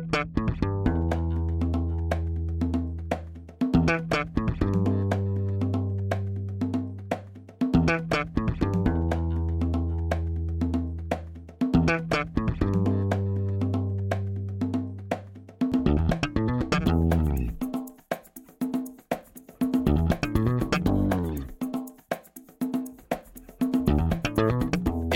Música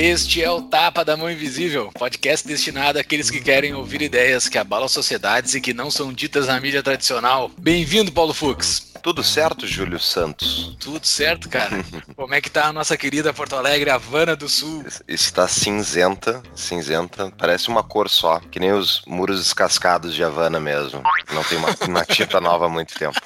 Este é o Tapa da Mão Invisível, podcast destinado àqueles que querem ouvir ideias que abalam sociedades e que não são ditas na mídia tradicional. Bem-vindo, Paulo Fux. Tudo certo, Júlio Santos? Tudo certo, cara. Como é que tá a nossa querida Porto Alegre, Havana do Sul? Está cinzenta, cinzenta, parece uma cor só, que nem os muros descascados de Havana mesmo. Não tem uma, uma tinta nova há muito tempo.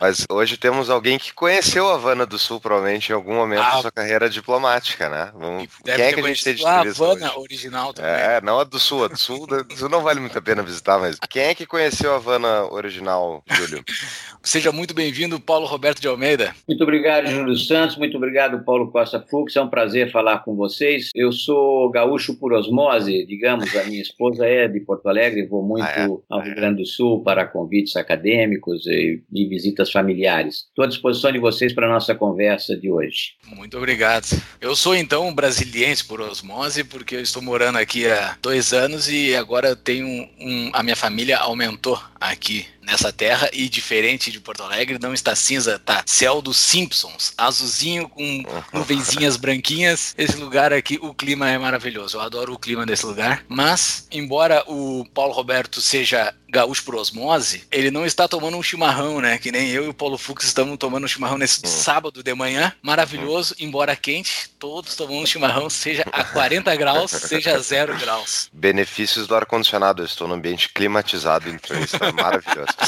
Mas hoje temos alguém que conheceu a Havana do Sul, provavelmente, em algum momento ah, da sua carreira diplomática, né? Vamos... Quem é que a gente tem de A Havana hoje? original também. É, não a do Sul. A do Sul, do Sul não vale muito a pena visitar, mas quem é que conheceu a Havana original, Júlio? Seja muito bem-vindo, Paulo Roberto de Almeida. Muito obrigado, Júlio Santos. Muito obrigado, Paulo Costa Fux. É um prazer falar com vocês. Eu sou gaúcho por osmose, digamos. A minha esposa é de Porto Alegre. Vou muito ah, é? ao Rio Grande do Sul para convites acadêmicos e, e visitas familiares. Estou à disposição de vocês para a nossa conversa de hoje. Muito obrigado. Eu sou então brasiliense por osmose, porque eu estou morando aqui há dois anos e agora tenho um, a minha família aumentou aqui nessa terra e diferente de Porto Alegre, não está cinza, tá céu dos Simpsons, azulzinho com nuvenzinhas branquinhas. Esse lugar aqui, o clima é maravilhoso. Eu adoro o clima desse lugar. Mas, embora o Paulo Roberto seja gaúcho por osmose, ele não está tomando um chimarrão, né? Que nem eu e o Paulo Fux estamos tomando um chimarrão nesse hum. sábado de manhã, maravilhoso, embora quente, todos tomando um chimarrão, seja a 40 graus, seja a 0 graus. Benefícios do ar-condicionado, eu estou no ambiente climatizado, então é maravilhoso.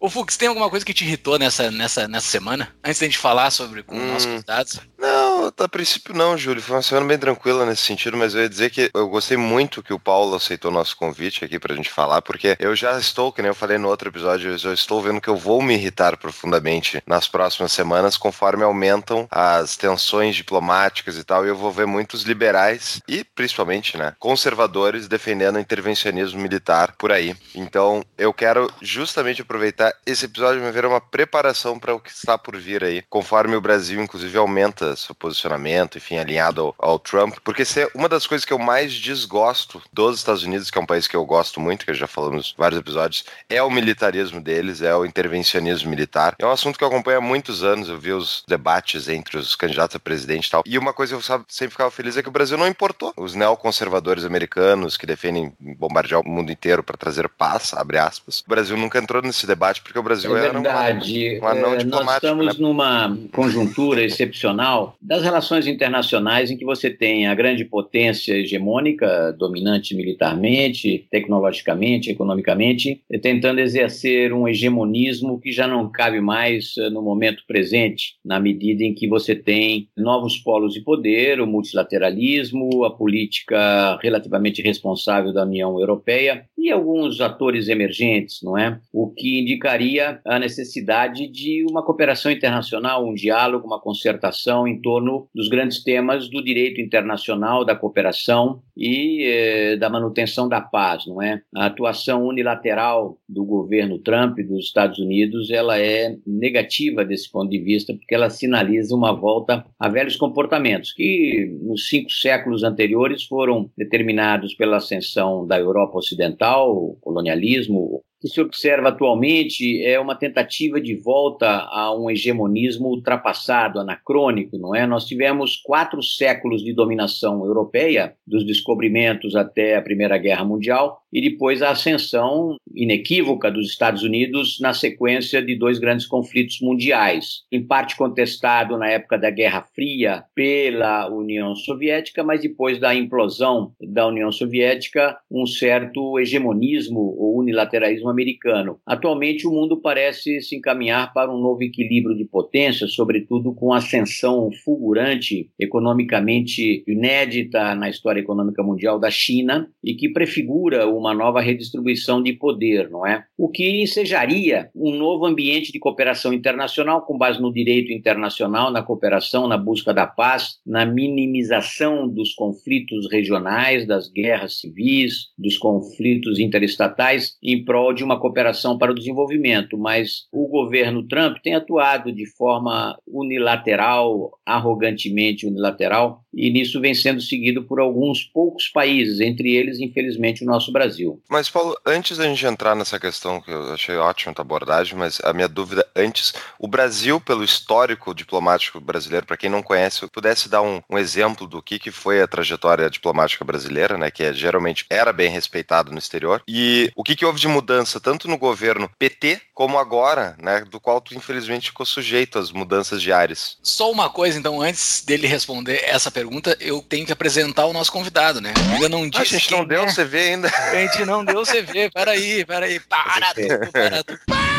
Ô Fux, tem alguma coisa que te irritou nessa, nessa, nessa semana? Antes da gente falar sobre com hum, nossos convidados? Não, a princípio não, Júlio. Foi uma semana bem tranquila nesse sentido, mas eu ia dizer que eu gostei muito que o Paulo aceitou nosso convite aqui pra gente falar, porque eu já estou, que nem eu falei no outro episódio, eu já estou vendo que eu vou me irritar profundamente nas próximas semanas, conforme aumentam as tensões diplomáticas e tal, e eu vou ver muitos liberais e, principalmente, né, conservadores defendendo intervencionismo militar por aí. Então, eu quero justamente aproveitar esse episódio para ver uma preparação para o que está por vir aí, conforme o Brasil, inclusive, aumenta seu posicionamento, enfim, alinhado ao, ao Trump, porque se é uma das coisas que eu mais desgosto dos Estados Unidos, que é um país que eu gosto muito, que já falamos vários episódios, é o militarismo deles, é o intervencionismo militar. É um assunto que eu acompanho há muitos anos, eu vi os debates entre os candidatos a presidente e tal. E uma coisa que eu sempre ficava feliz é que o Brasil não importou. Os neoconservadores americanos que defendem bombardear o mundo inteiro para trazer paz, abre aspas. O Brasil nunca entrou nesse debate porque o Brasil é verdade. era um anão é, diplomático. Nós estamos né? numa conjuntura excepcional das relações internacionais em que você tem a grande potência hegemônica, dominante militarmente, tecnologicamente, economicamente, tentando exercer um hegemonismo que já não cabe mais eh, no momento presente, na medida em que você tem novos polos de poder, o multilateralismo, a política relativamente responsável da União Europeia e alguns atores emergentes, não é? O que indicaria a necessidade de uma cooperação internacional, um diálogo, uma concertação em torno dos grandes temas do direito internacional, da cooperação e eh, da manutenção da paz, não é? A atuação unilateral do governo Trump dos Estados Unidos, ela é negativa desse ponto de vista, porque ela sinaliza uma volta a velhos comportamentos que nos cinco séculos anteriores foram determinados pela ascensão da Europa Ocidental, o colonialismo, que se observa atualmente é uma tentativa de volta a um hegemonismo ultrapassado, anacrônico, não é? Nós tivemos quatro séculos de dominação europeia, dos descobrimentos até a Primeira Guerra Mundial, e depois a ascensão inequívoca dos Estados Unidos na sequência de dois grandes conflitos mundiais, em parte contestado na época da Guerra Fria pela União Soviética, mas depois da implosão da União Soviética, um certo hegemonismo ou unilateralismo americano. Atualmente, o mundo parece se encaminhar para um novo equilíbrio de potência, sobretudo com a ascensão fulgurante, economicamente inédita na história econômica mundial da China e que prefigura uma nova redistribuição de poder, não é? O que ensejaria um novo ambiente de cooperação internacional com base no direito internacional, na cooperação, na busca da paz, na minimização dos conflitos regionais, das guerras civis, dos conflitos interestatais em prol de uma cooperação para o desenvolvimento. Mas o governo Trump tem atuado de forma unilateral, arrogantemente unilateral, e nisso vem sendo seguido por alguns poucos países, entre eles, infelizmente, o nosso Brasil. Mas, Paulo, antes da gente entrar nessa questão, que eu achei ótima a abordagem, mas a minha dúvida antes, o Brasil, pelo histórico diplomático brasileiro, para quem não conhece, pudesse dar um, um, exemplo do que, que foi a trajetória diplomática brasileira, né, que é, geralmente era bem respeitado no exterior, e o que, que houve de mudança, tanto no governo PT, como agora, né, do qual tu, infelizmente, ficou sujeito às mudanças diárias. Só uma coisa, então, antes dele responder essa pergunta, eu tenho que apresentar o nosso convidado, né? Ainda não disse. A gente não deu o é. CV ainda. A gente não deu o CV. Peraí, peraí. Para tudo, para tudo.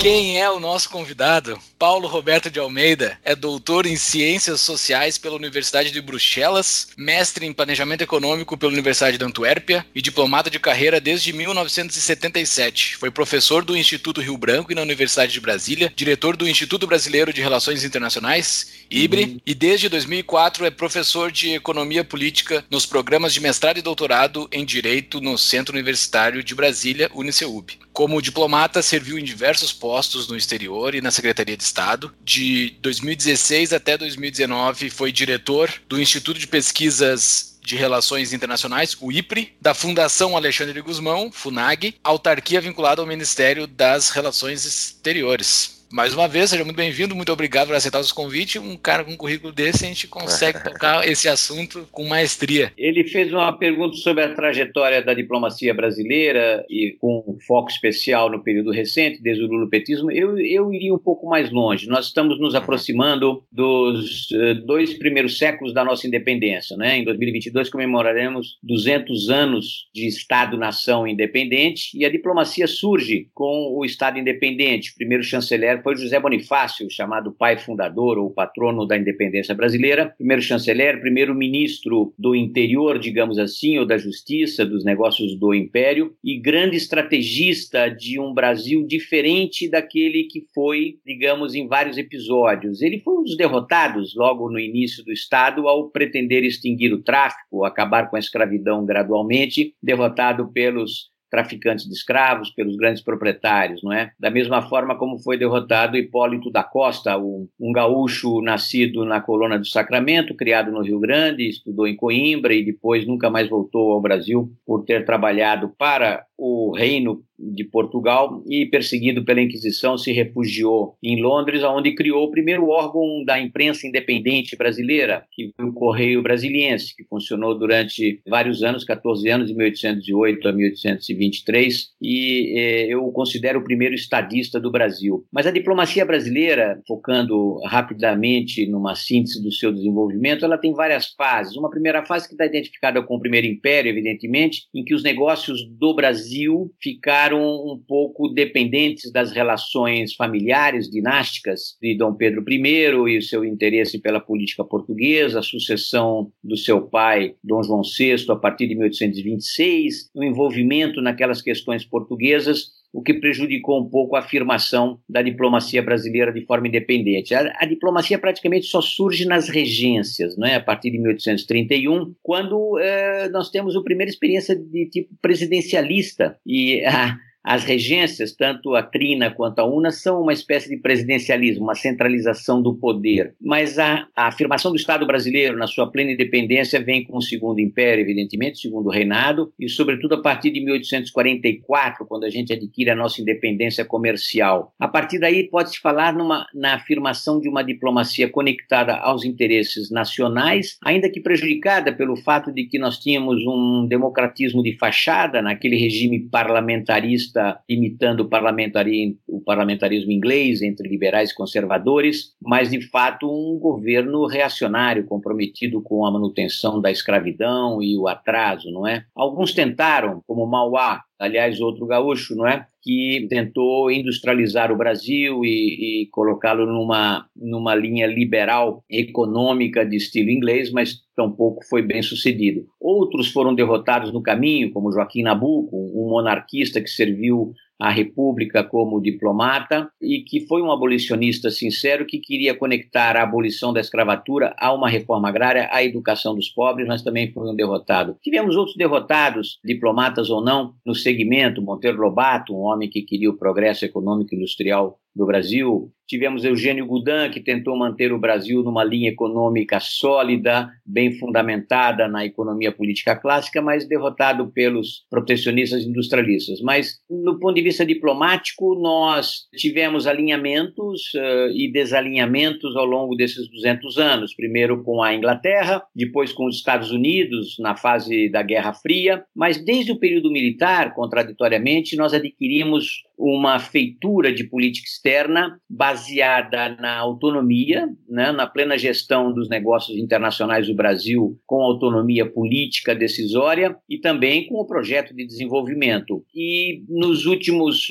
Quem é o nosso convidado? Paulo Roberto de Almeida é doutor em Ciências Sociais pela Universidade de Bruxelas, mestre em Planejamento Econômico pela Universidade de Antuérpia e diplomata de carreira desde 1977. Foi professor do Instituto Rio Branco e na Universidade de Brasília, diretor do Instituto Brasileiro de Relações Internacionais, IBRE, uhum. e desde 2004 é professor de Economia Política nos programas de mestrado e doutorado em Direito no Centro Universitário de Brasília, UniceuB. Como diplomata, serviu em diversos postos no exterior e na Secretaria de Estado. De 2016 até 2019, foi diretor do Instituto de Pesquisas de Relações Internacionais, o IPRE, da Fundação Alexandre Guzmão, FUNAG, autarquia vinculada ao Ministério das Relações Exteriores mais uma vez, seja muito bem-vindo, muito obrigado por aceitar os convites. Um cara com um currículo desse, a gente consegue tocar esse assunto com maestria. Ele fez uma pergunta sobre a trajetória da diplomacia brasileira e com um foco especial no período recente, desde o lulopetismo. Eu, eu iria um pouco mais longe. Nós estamos nos aproximando dos uh, dois primeiros séculos da nossa independência. Né? Em 2022 comemoraremos 200 anos de Estado-nação independente e a diplomacia surge com o Estado independente. O primeiro chanceler foi José Bonifácio, chamado pai fundador ou patrono da independência brasileira, primeiro chanceler, primeiro ministro do interior, digamos assim, ou da justiça, dos negócios do império, e grande estrategista de um Brasil diferente daquele que foi, digamos, em vários episódios. Ele foi um dos derrotados logo no início do Estado ao pretender extinguir o tráfico, acabar com a escravidão gradualmente, derrotado pelos traficantes de escravos, pelos grandes proprietários, não é? Da mesma forma como foi derrotado Hipólito da Costa, um, um gaúcho nascido na colônia do Sacramento, criado no Rio Grande, estudou em Coimbra e depois nunca mais voltou ao Brasil por ter trabalhado para o reino de Portugal e, perseguido pela Inquisição, se refugiou em Londres, onde criou o primeiro órgão da imprensa independente brasileira, que foi o Correio Brasiliense, que funcionou durante vários anos, 14 anos, de 1808 a 1823, e eh, eu o considero o primeiro estadista do Brasil. Mas a diplomacia brasileira, focando rapidamente numa síntese do seu desenvolvimento, ela tem várias fases. Uma primeira fase que está identificada com o Primeiro Império, evidentemente, em que os negócios do Brasil ficaram ficaram um pouco dependentes das relações familiares, dinásticas de Dom Pedro I e o seu interesse pela política portuguesa, a sucessão do seu pai, Dom João VI, a partir de 1826, o envolvimento naquelas questões portuguesas o que prejudicou um pouco a afirmação da diplomacia brasileira de forma independente. A, a, diplomacia praticamente só surge nas regências, não é? a partir de 1831, quando eh, nós temos a primeira experiência de tipo presidencialista. E a, as regências, tanto a Trina quanto a UNA, são uma espécie de presidencialismo, uma centralização do poder. Mas a, a, afirmação do Estado brasileiro na sua plena independência vem com o Segundo Império, evidentemente, o Segundo Reinado, e sobretudo a partir de 1844, quando a gente adquire a nossa independência comercial. A partir daí pode-se falar numa, na afirmação de uma diplomacia conectada aos interesses nacionais, ainda que prejudicada pelo fato de que nós tínhamos um democratismo de fachada naquele regime parlamentarista imitando o parlamentarismo, o parlamentarismo inglês entre liberais e conservadores, mas de fato um governo reacionário comprometido com a manutenção da escravidão e o atraso, não é? Alguns tentaram, como Mauá, aliás, outro gaúcho, não é? Que tentou industrializar o Brasil e, e colocá-lo numa, numa linha liberal econômica de estilo inglês, mas tampouco foi bem sucedido. Outros foram derrotados no caminho, como Joaquim Nabuco, um monarquista que serviu à República como diplomata e que foi um abolicionista sincero que queria conectar a abolição da escravatura a uma reforma agrária, à educação dos pobres, mas também foi um derrotado. Tivemos outros derrotados, diplomatas ou não, no segmento, Monteiro Lobato, um homem que queria o progresso econômico e industrial do Brasil. Tivemos Eugênio Goudin, que tentou manter o Brasil numa linha econômica sólida, bem fundamentada na economia política clássica, mas derrotado pelos protecionistas industrialistas. Mas, no ponto de vista diplomático, nós tivemos alinhamentos uh, e desalinhamentos ao longo desses 200 anos. Primeiro com a Inglaterra, depois com os Estados Unidos, na fase da Guerra Fria. Mas, desde o período militar, contraditoriamente, nós adquirimos uma feitura de política externa baseada na autonomia, né, na plena gestão dos negócios internacionais do Brasil, com autonomia política decisória e também com o projeto de desenvolvimento. E nos últimos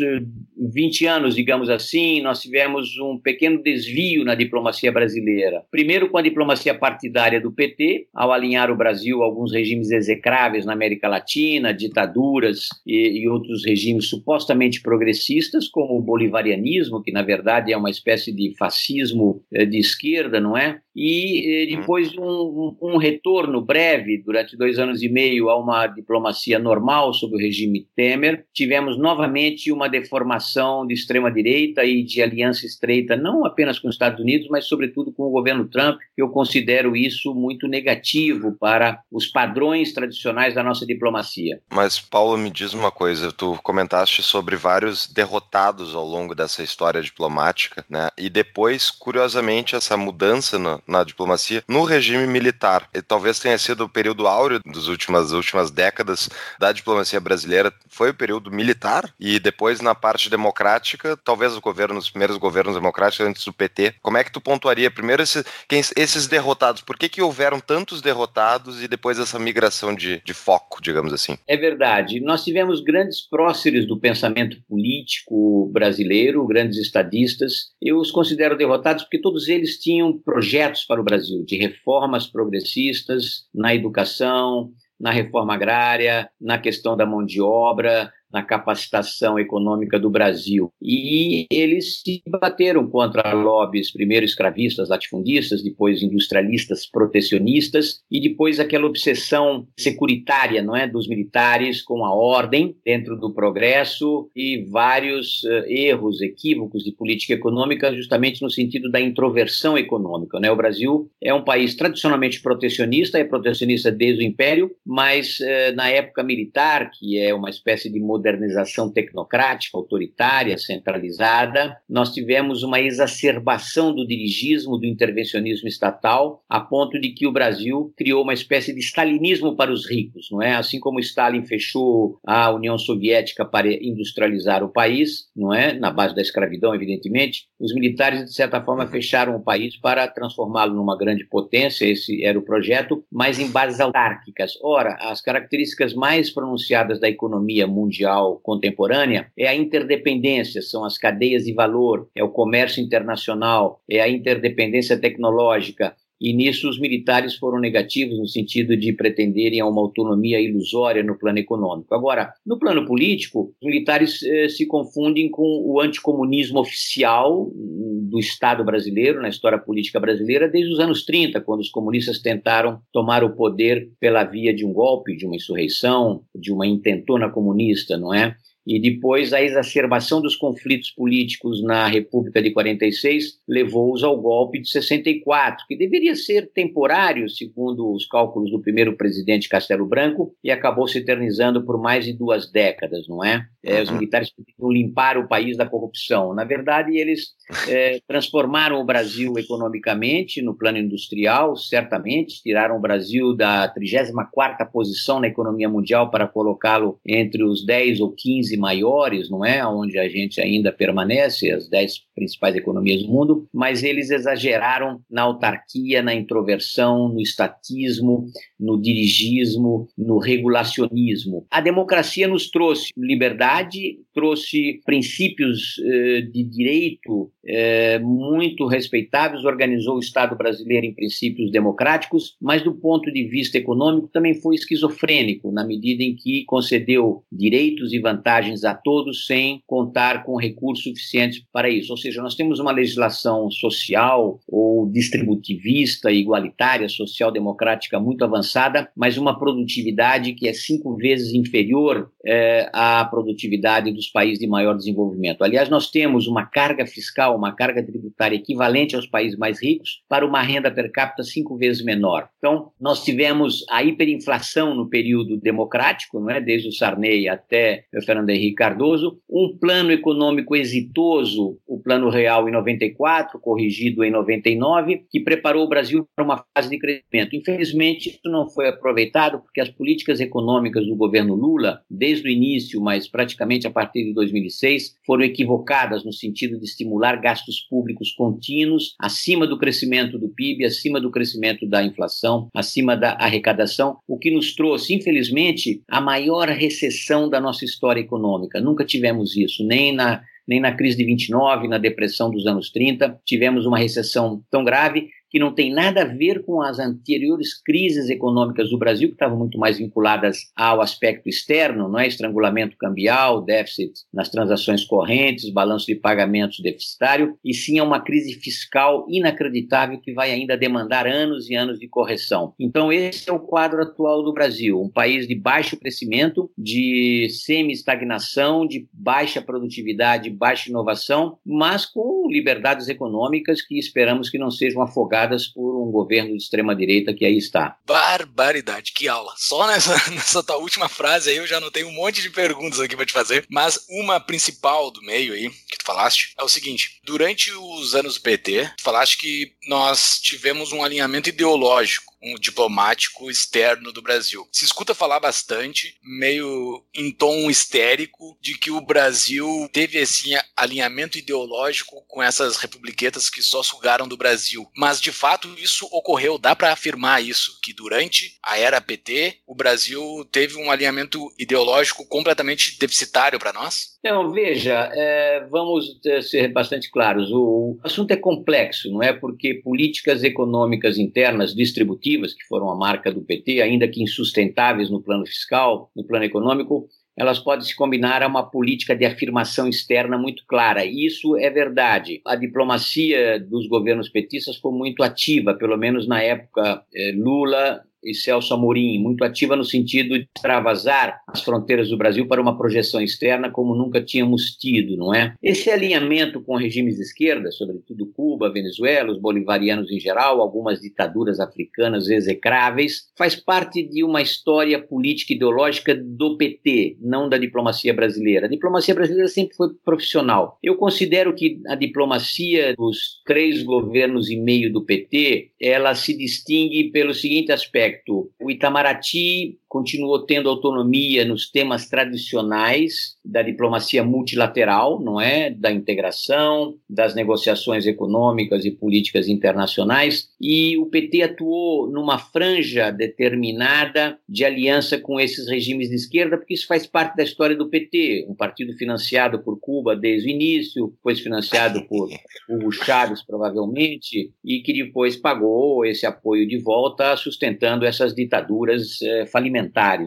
20 eh, anos, digamos assim, nós tivemos um pequeno desvio na diplomacia brasileira. Primeiro com a diplomacia partidária do PT, ao alinhar o Brasil a alguns regimes execráveis na América Latina, ditaduras e, e outros regimes supostamente progressistas progressistas, como o bolivarianismo, que na verdade é uma espécie de fascismo eh, de esquerda, não é? E eh, uhum. depois um, um, retorno breve, durante dois anos e meio, a uma diplomacia normal sob o regime Temer. Tivemos novamente uma deformação de extrema-direita e de aliança estreita, não apenas com os Estados Unidos, mas sobretudo com o governo Trump. Eu considero isso muito negativo para os padrões tradicionais da nossa diplomacia. Mas, Paulo, me diz uma coisa: tu comentaste sobre vários derrotados ao longo dessa história diplomática, né? E depois, curiosamente, essa mudança no, na diplomacia no regime militar. E talvez tenha sido o período áureo das últimas, últimas décadas da diplomacia brasileira, foi o período militar, e depois na parte democrática, talvez o governo, os primeiros governos democráticos antes do PT. Como é que tu pontuaria primeiro esse, quem, esses derrotados? Por que, que houveram tantos derrotados e depois essa migração de, de foco, digamos assim? É verdade. Nós tivemos grandes próceres do pensamento político brasileiro, grandes estadistas. Eu os considero derrotados porque todos eles tinham projetos para o Brasil de reformas progressistas na educação, na reforma agrária, na questão da mão de obra, na capacitação econômica do Brasil. E eles se bateram contra lobbies, primeiro escravistas, latifundistas, depois industrialistas, protecionistas, e depois aquela obsessão securitária não é, dos militares com a ordem dentro do progresso e vários uh, erros, equívocos de política econômica, justamente no sentido da introversão econômica. Né? O Brasil é um país tradicionalmente protecionista, é protecionista desde o Império, mas uh, na época militar, que é uma espécie de modernização tecnocrática, autoritária, centralizada, nós tivemos uma exacerbação do dirigismo, do intervencionismo estatal, a ponto de que o Brasil criou uma espécie de stalinismo para os ricos, não é? Assim como Stalin fechou a União Soviética para industrializar o país, não é? Na base da escravidão, evidentemente, os militares de certa forma fecharam o país para transformá-lo numa grande potência, esse era o projeto, mas em bases autárquicas. Ora, as características mais pronunciadas da economia mundial contemporânea é a interdependência, são as cadeias de valor, é o comércio internacional, é a interdependência tecnológica, e nisso os militares foram negativos no sentido de pretenderem uma autonomia ilusória no plano econômico. Agora, no plano político, os militares eh, se confundem com o anticomunismo oficial do Estado brasileiro, na história política brasileira, desde os anos 30, quando os comunistas tentaram tomar o poder pela via de um golpe, de uma insurreição, de uma intentona comunista, não é? E depois a exacerbação dos conflitos políticos na República de 46 levou-os ao golpe de 64, que deveria ser temporário, segundo os cálculos do primeiro presidente Castelo Branco, e acabou se eternizando por mais de duas décadas, não é? é os uhum. militares queriam limpar o país da corrupção. Na verdade, eles é, transformaram o Brasil economicamente, no plano industrial, certamente, tiraram o Brasil da 34ª posição na economia mundial para colocá-lo entre os 10 ou 15 15 maiores, não é? Onde a gente ainda permanece, as 10 principais economias do mundo, mas eles exageraram na autarquia, na introversão, no estatismo, no dirigismo, no regulacionismo. A democracia nos trouxe liberdade, trouxe princípios eh, de direito eh, muito respeitáveis, organizou o Estado brasileiro em princípios democráticos, mas do ponto de vista econômico também foi esquizofrênico, na medida em que concedeu direitos e vantagens a todos sem contar com recursos suficientes para isso. Ou seja, nós temos uma legislação social ou distributivista, igualitária, social-democrática muito avançada, mas uma produtividade que é cinco vezes inferior é, à produtividade dos países de maior desenvolvimento. Aliás, nós temos uma carga fiscal, uma carga tributária equivalente aos países mais ricos para uma renda per capita cinco vezes menor. Então, nós tivemos a hiperinflação no período democrático, não é? desde o Sarney até o Fernando Henrique Cardoso, um plano econômico exitoso, o Plano Real em 94, corrigido em 99, que preparou o Brasil para uma fase de crescimento. Infelizmente, isso não foi aproveitado porque as políticas econômicas do governo Lula, desde o início, mas praticamente a partir de 2006, foram equivocadas no sentido de estimular gastos públicos contínuos acima do crescimento do PIB, acima do crescimento da inflação, acima da arrecadação, o que nos trouxe, infelizmente, a maior recessão da nossa história econômica. Nunca tivemos isso, nem na nem na crise de 29, na depressão dos anos 30, tivemos uma recessão tão grave que não tem nada a ver com as anteriores crises econômicas do Brasil, que estavam muito mais vinculadas ao aspecto externo, não é? estrangulamento cambial, déficit nas transações correntes, balanço de pagamentos deficitário, e sim a uma crise fiscal inacreditável que vai ainda demandar anos e anos de correção. Então, esse é o quadro atual do Brasil, um país de baixo crescimento, de semi-estagnação, de baixa produtividade, baixa inovação, mas com liberdades econômicas que esperamos que não sejam afogadas por um governo de extrema-direita que aí está. Barbaridade, que aula. Só nessa, nessa tua última frase aí eu já não tenho um monte de perguntas aqui para te fazer, mas uma principal do meio aí, que tu falaste, é o seguinte: durante os anos do PT, tu falaste que nós tivemos um alinhamento ideológico um diplomático externo do Brasil. Se escuta falar bastante, meio em tom histérico, de que o Brasil teve esse alinhamento ideológico com essas republiquetas que só sugaram do Brasil. Mas de fato isso ocorreu, dá para afirmar isso, que durante a era PT o Brasil teve um alinhamento ideológico completamente deficitário para nós? Não, veja, é, vamos é, ser bastante claros. O assunto é complexo, não é? Porque políticas econômicas internas distributivas, que foram a marca do PT, ainda que insustentáveis no plano fiscal, no plano econômico, elas podem se combinar a uma política de afirmação externa muito clara. Isso é verdade. A diplomacia dos governos petistas foi muito ativa, pelo menos na época eh, Lula, e Celso Amorim, muito ativa no sentido de extravasar as fronteiras do Brasil para uma projeção externa como nunca tínhamos tido, não é? Esse alinhamento com regimes de esquerda, sobretudo Cuba, Venezuela, os bolivarianos em geral, algumas ditaduras africanas execráveis, faz parte de uma história política e ideológica do PT, não da diplomacia brasileira. A diplomacia brasileira sempre foi profissional. Eu considero que a diplomacia dos três governos e meio do PT, ela se distingue pelo seguinte aspecto aspecto, o Itamaraty continuou tendo autonomia nos temas tradicionais da diplomacia multilateral, não é? Da integração, das negociações econômicas e políticas internacionais, e o PT atuou numa franja determinada de aliança com esses regimes de esquerda, porque isso faz parte da história do PT, um partido financiado por Cuba desde o início, depois financiado por Hugo Chávez, provavelmente, e que depois pagou esse apoio de volta, sustentando essas ditaduras eh,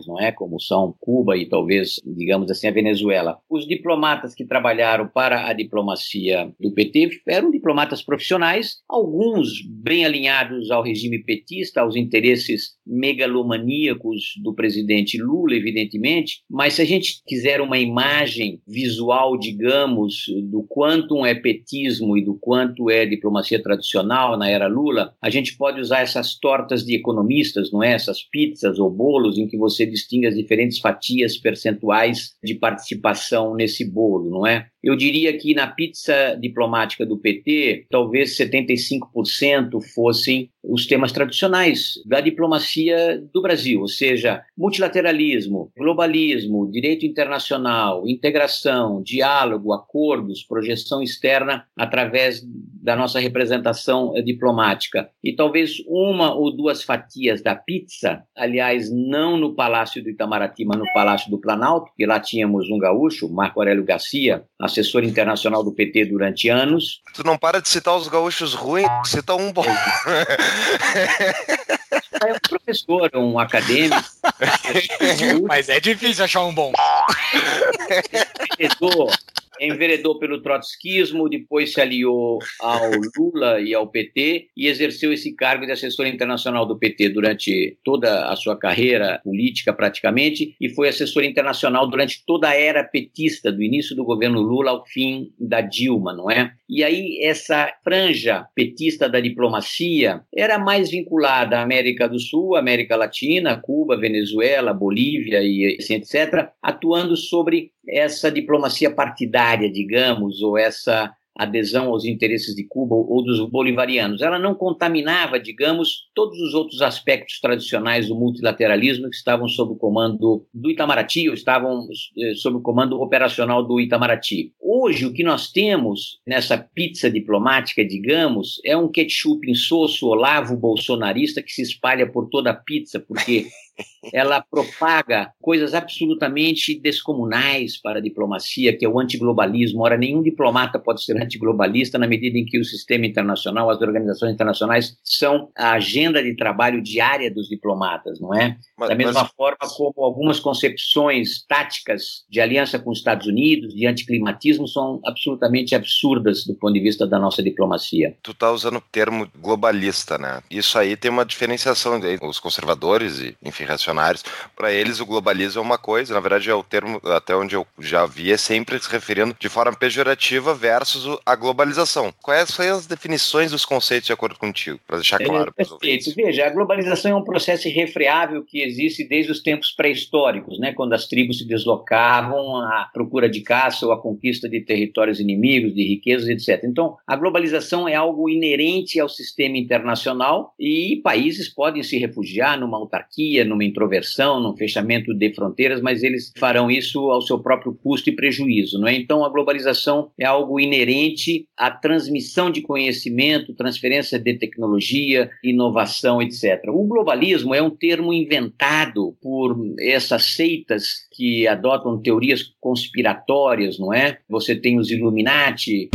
não é? Como são Cuba e talvez, digamos assim, a Venezuela. Os diplomatas que trabalharam para a diplomacia do PT eram diplomatas profissionais, alguns bem alinhados ao regime petista, aos interesses megalomaníacos do presidente Lula, evidentemente, mas se a gente quiser uma imagem visual, digamos, do quanto é petismo e do quanto é diplomacia tradicional na era Lula, a gente pode usar essas tortas de economistas, não é? Essas pizzas ou bolos em que você distingue as diferentes fatias percentuais de participação nesse bolo, não é? Eu diria que na pizza diplomática do PT, talvez 75% fossem os temas tradicionais da diplomacia do Brasil, ou seja, multilateralismo, globalismo, direito internacional, integração, diálogo, acordos, projeção externa através da nossa representação diplomática. E talvez uma ou duas fatias da pizza, aliás, não no Palácio do Itamaraty, mas no Palácio do Planalto, que lá tínhamos um gaúcho, Marco Aurélio Garcia, assessor internacional do PT durante anos. Tu não para de citar os gaúchos ruins, cita um bom. É um professor, um acadêmico. Mas é difícil achar um bom. Enveredou pelo trotskismo, depois se aliou ao Lula e ao PT e exerceu esse cargo de assessor internacional do PT durante toda a sua carreira política, praticamente, e foi assessor internacional durante toda a era petista, do início do governo Lula ao fim da Dilma, não é? E aí essa franja petista da diplomacia era mais vinculada à América do Sul, América Latina, Cuba, Venezuela, Bolívia e assim, etc., atuando sobre essa diplomacia partidária, digamos, ou essa adesão aos interesses de Cuba ou dos bolivarianos. Ela não contaminava, digamos, todos os outros aspectos tradicionais do multilateralismo que estavam sob o comando do Itamaraty ou estavam eh, sob o comando operacional do Itamaraty. Hoje, o que nós temos nessa pizza diplomática, digamos, é um ketchup insosso, olavo bolsonarista que se espalha por toda a pizza, porque ela propaga coisas absolutamente descomunais para a diplomacia, que é o antiglobalismo. Ora, nenhum diplomata pode ser antiglobalista na medida em que o sistema internacional, as organizações internacionais são a agenda de trabalho diária dos diplomatas, não é? Mas, da mesma mas... forma como algumas concepções táticas de aliança com os Estados Unidos, de anticlimatismo, são absolutamente absurdas do ponto de vista da nossa diplomacia. Tu está usando o termo globalista, né? Isso aí tem uma diferenciação. Os conservadores e, enfim, racionários, para eles o globalismo é uma coisa, na verdade é o termo, até onde eu já vi, é sempre se referindo de forma pejorativa versus a globalização. Quais são as definições dos conceitos de acordo contigo, para deixar é, claro é, para Veja, a globalização é um processo irrefreável que existe desde os tempos pré-históricos, né, quando as tribos se deslocavam à procura de caça ou à conquista de territórios inimigos, de riquezas, etc. Então, a globalização é algo inerente ao sistema internacional e países podem se refugiar numa autarquia, numa introversão, num fechamento de fronteiras, mas eles farão isso ao seu próprio custo e prejuízo. Não é? Então, a globalização é algo inerente à transmissão de conhecimento, transferência de tecnologia, inovação, etc. O globalismo é um termo inventado por essas seitas que adotam teorias conspiratórias, não é? Você tem os Illuminati.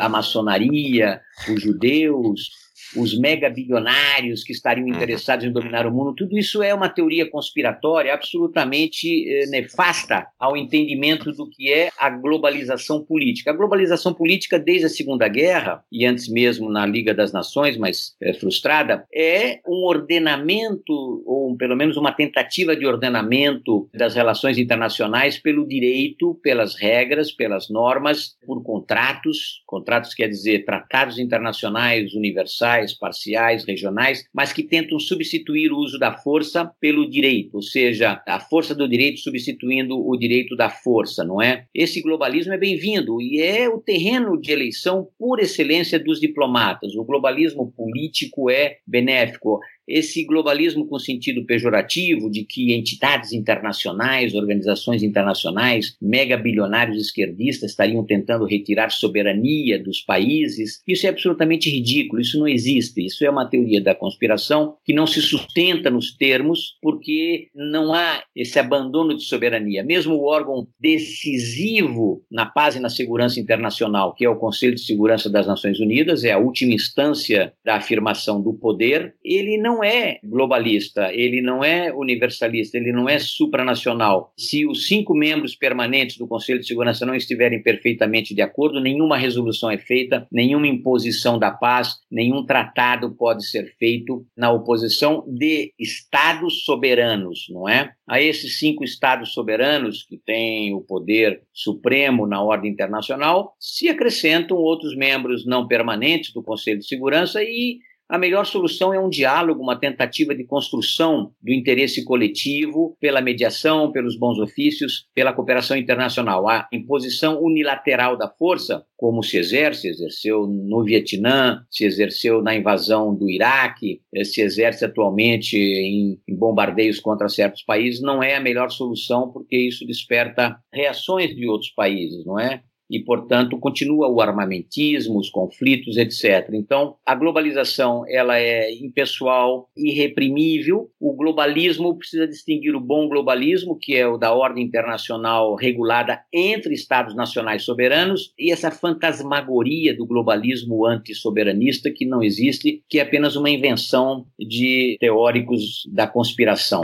A maçonaria, os judeus, os megabilionários que estariam uhum. interessados em dominar o mundo, tudo isso é uma teoria conspiratória absolutamente eh, nefasta ao entendimento do que é a globalização política. A globalização política, desde a Segunda Guerra, e antes mesmo na Liga das Nações, mas é, frustrada, é um ordenamento, ou pelo menos uma tentativa de ordenamento das relações internacionais pelo direito, pelas regras, pelas normas, por contratos. Contratos quer dizer tratados internacionais universais parciais, regionais, mas que tentam substituir o uso da força pelo direito, ou seja, a força do direito substituindo o direito da força, não é? Esse globalismo é bem-vindo e é o terreno de eleição por excelência dos diplomatas. O globalismo político é benéfico esse globalismo com sentido pejorativo de que entidades internacionais, organizações internacionais, megabilionários esquerdistas estariam tentando retirar soberania dos países, isso é absolutamente ridículo, isso não existe, isso é uma teoria da conspiração que não se sustenta nos termos porque não há esse abandono de soberania. Mesmo o órgão decisivo na paz e na segurança internacional, que é o Conselho de Segurança das Nações Unidas, é a última instância da afirmação do poder, ele não é globalista, ele não é universalista, ele não é supranacional. Se os cinco membros permanentes do Conselho de Segurança não estiverem perfeitamente de acordo, nenhuma resolução é feita, nenhuma imposição da paz, nenhum tratado pode ser feito na oposição de estados soberanos, não é? A esses cinco estados soberanos que têm o poder supremo na ordem internacional, se acrescentam outros membros não permanentes do Conselho de Segurança e a melhor solução é um diálogo, uma tentativa de construção do interesse coletivo pela mediação, pelos bons ofícios, pela cooperação internacional. A imposição unilateral da força, como se exerce, exerceu no Vietnã, se exerceu na invasão do Iraque, eh, se exerce atualmente em, em bombardeios contra certos países, não é a melhor solução, porque isso desperta reações de outros países, não é? E, portanto, continua o armamentismo, os conflitos, etc. Então, a globalização ela é impessoal, irreprimível. O globalismo precisa distinguir o bom globalismo, que é o da ordem internacional regulada entre estados nacionais soberanos, e essa fantasmagoria do globalismo antissoberanista que não existe, que é apenas uma invenção de teóricos da conspiração.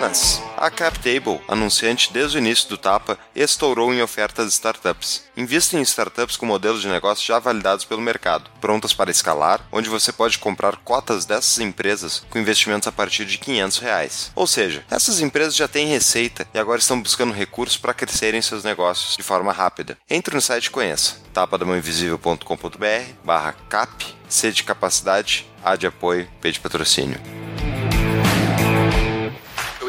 Buenas! A CapTable, anunciante desde o início do Tapa, estourou em ofertas de startups. Invista em startups com modelos de negócio já validados pelo mercado, prontas para escalar, onde você pode comprar cotas dessas empresas com investimentos a partir de 500 reais. Ou seja, essas empresas já têm receita e agora estão buscando recursos para crescerem seus negócios de forma rápida. Entre no site e conheça tapadamãoinvisível.com.br barra cap, C de capacidade, A de apoio, P de patrocínio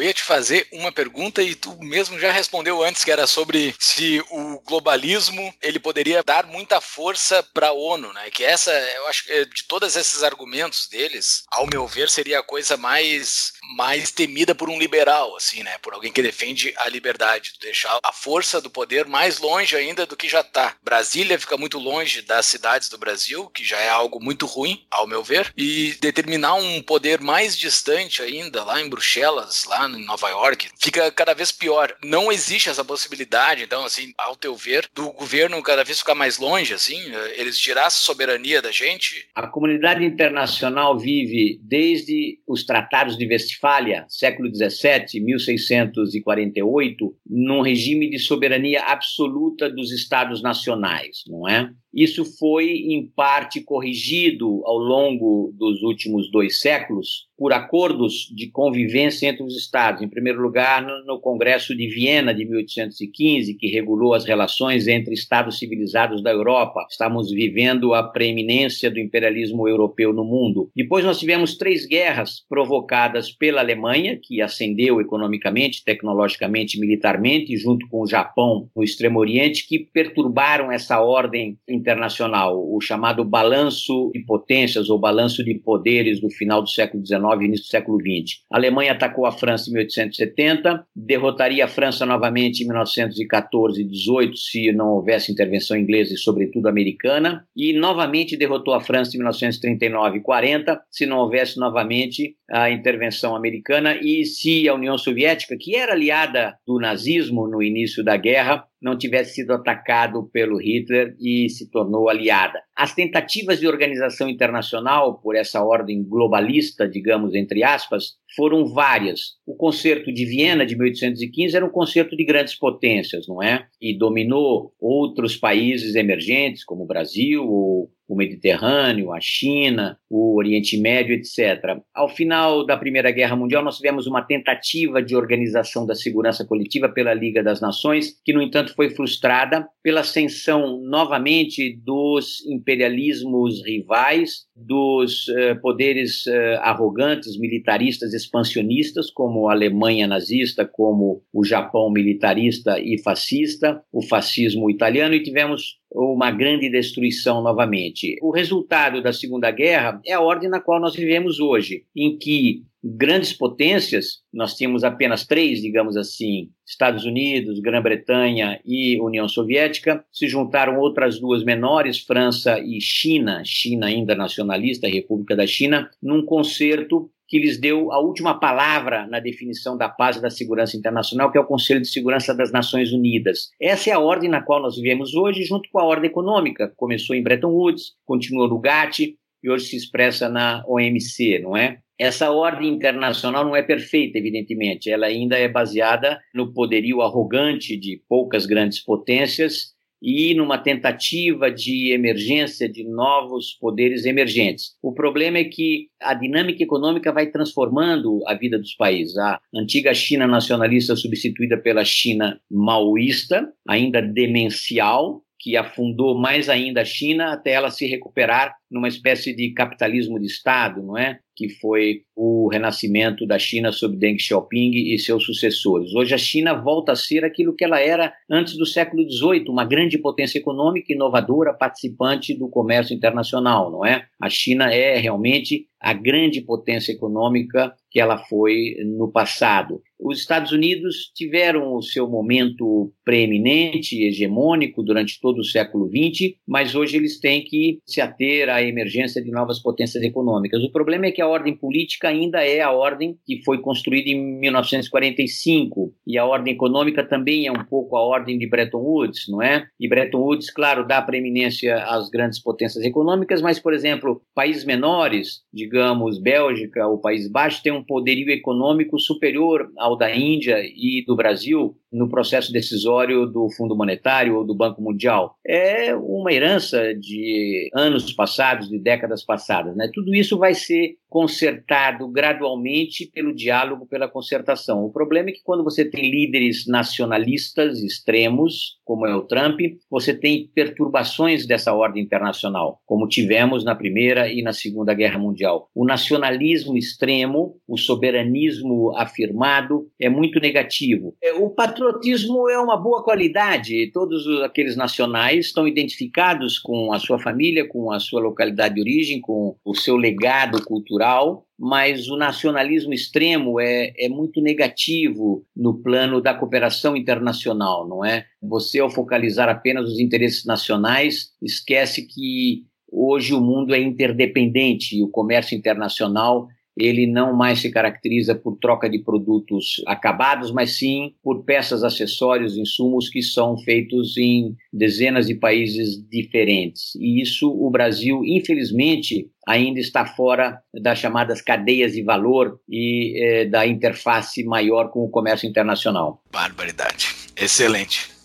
eu ia te fazer uma pergunta e tu mesmo já respondeu antes, que era sobre se o globalismo ele poderia dar muita força para a ONU, né? Que essa, eu acho que de todos esses argumentos deles, ao meu ver, seria a coisa mais mais temida por um liberal, assim, né? Por alguém que defende a liberdade, deixar a força do poder mais longe ainda do que já está. Brasília fica muito longe das cidades do Brasil, que já é algo muito ruim, ao meu ver, e determinar um poder mais distante ainda lá em Bruxelas, lá em Nova York, fica cada vez pior. Não existe essa possibilidade, então, assim, ao teu ver, do governo cada vez ficar mais longe, assim, eles tirar a soberania da gente? A comunidade internacional vive desde os tratados de Westfália, século XVII, 1648, num regime de soberania absoluta dos estados nacionais, não é? Isso foi, em parte, corrigido ao longo dos últimos dois séculos por acordos de convivência entre os Estados. Em primeiro lugar, no Congresso de Viena de 1815, que regulou as relações entre Estados civilizados da Europa. Estamos vivendo a preeminência do imperialismo europeu no mundo. Depois, nós tivemos três guerras provocadas pela Alemanha, que ascendeu economicamente, tecnologicamente, militarmente, junto com o Japão no Extremo Oriente, que perturbaram essa ordem internacional, o chamado balanço de potências ou balanço de poderes do final do século XIX e início do século XX. A Alemanha atacou a França em 1870, derrotaria a França novamente em 1914 e 18 se não houvesse intervenção inglesa e, sobretudo, americana, e novamente derrotou a França em 1939 e 40 se não houvesse novamente a intervenção americana e se a União Soviética, que era aliada do nazismo no início da guerra, não tivesse sido atacado pelo Hitler e se tornou aliada. As tentativas de organização internacional por essa ordem globalista, digamos entre aspas, foram várias. O Concerto de Viena de 1815 era um concerto de grandes potências, não é? E dominou outros países emergentes, como o Brasil ou o Mediterrâneo, a China, o Oriente Médio, etc. Ao final da Primeira Guerra Mundial, nós tivemos uma tentativa de organização da segurança coletiva pela Liga das Nações, que, no entanto, foi frustrada pela ascensão novamente dos imperialismos rivais, dos uh, poderes uh, arrogantes, militaristas, expansionistas, como a Alemanha nazista, como o Japão militarista e fascista, o fascismo italiano, e tivemos uma grande destruição novamente. O resultado da Segunda Guerra é a ordem na qual nós vivemos hoje, em que grandes potências, nós tínhamos apenas três, digamos assim, Estados Unidos, Grã-Bretanha e União Soviética, se juntaram outras duas menores, França e China, China ainda nacionalista, República da China, num concerto que lhes deu a última palavra na definição da paz e da segurança internacional, que é o Conselho de Segurança das Nações Unidas. Essa é a ordem na qual nós vivemos hoje, junto com a ordem econômica. Começou em Bretton Woods, continuou no GATT e hoje se expressa na OMC, não é? Essa ordem internacional não é perfeita, evidentemente. Ela ainda é baseada no poderio arrogante de poucas grandes potências e numa tentativa de emergência de novos poderes emergentes. O problema é que a dinâmica econômica vai transformando a vida dos países. A antiga China nacionalista substituída pela China maoísta, ainda demencial, que afundou mais ainda a China até ela se recuperar numa espécie de capitalismo de Estado, não é? Que foi o renascimento da China sob Deng Xiaoping e seus sucessores. Hoje a China volta a ser aquilo que ela era antes do século XVIII, uma grande potência econômica, inovadora, participante do comércio internacional, não é? A China é realmente a grande potência econômica que ela foi no passado. Os Estados Unidos tiveram o seu momento preeminente, hegemônico durante todo o século XX, mas hoje eles têm que se ater à emergência de novas potências econômicas. O problema é que a ordem política ainda é a ordem que foi construída em 1945 e a ordem econômica também é um pouco a ordem de Bretton Woods, não é? E Bretton Woods, claro, dá preeminência às grandes potências econômicas, mas, por exemplo, países menores, digamos, Bélgica ou País Baixo, têm um poderio econômico superior ao da Índia e do Brasil no processo decisório do Fundo Monetário ou do Banco Mundial. É uma herança de anos passados, de décadas passadas. Né? Tudo isso vai ser consertado gradualmente pelo diálogo, pela concertação. O problema é que quando você tem líderes nacionalistas extremos, como é o Trump, você tem perturbações dessa ordem internacional, como tivemos na Primeira e na Segunda Guerra Mundial. O nacionalismo extremo, o soberanismo afirmado é muito negativo. É, o patriotismo é uma boa qualidade, todos aqueles nacionais estão identificados com a sua família, com a sua localidade de origem, com o seu legado cultural cultural, mas o nacionalismo extremo é, é muito negativo no plano da cooperação internacional, não é? Você, ao focalizar apenas os interesses nacionais, esquece que hoje o mundo é interdependente e o comércio internacional ele não mais se caracteriza por troca de produtos acabados, mas sim por peças, acessórios, insumos que são feitos em dezenas de países diferentes. E isso o Brasil, infelizmente, ainda está fora das chamadas cadeias de valor e eh, da interface maior com o comércio internacional. Barbaridade. Excelente.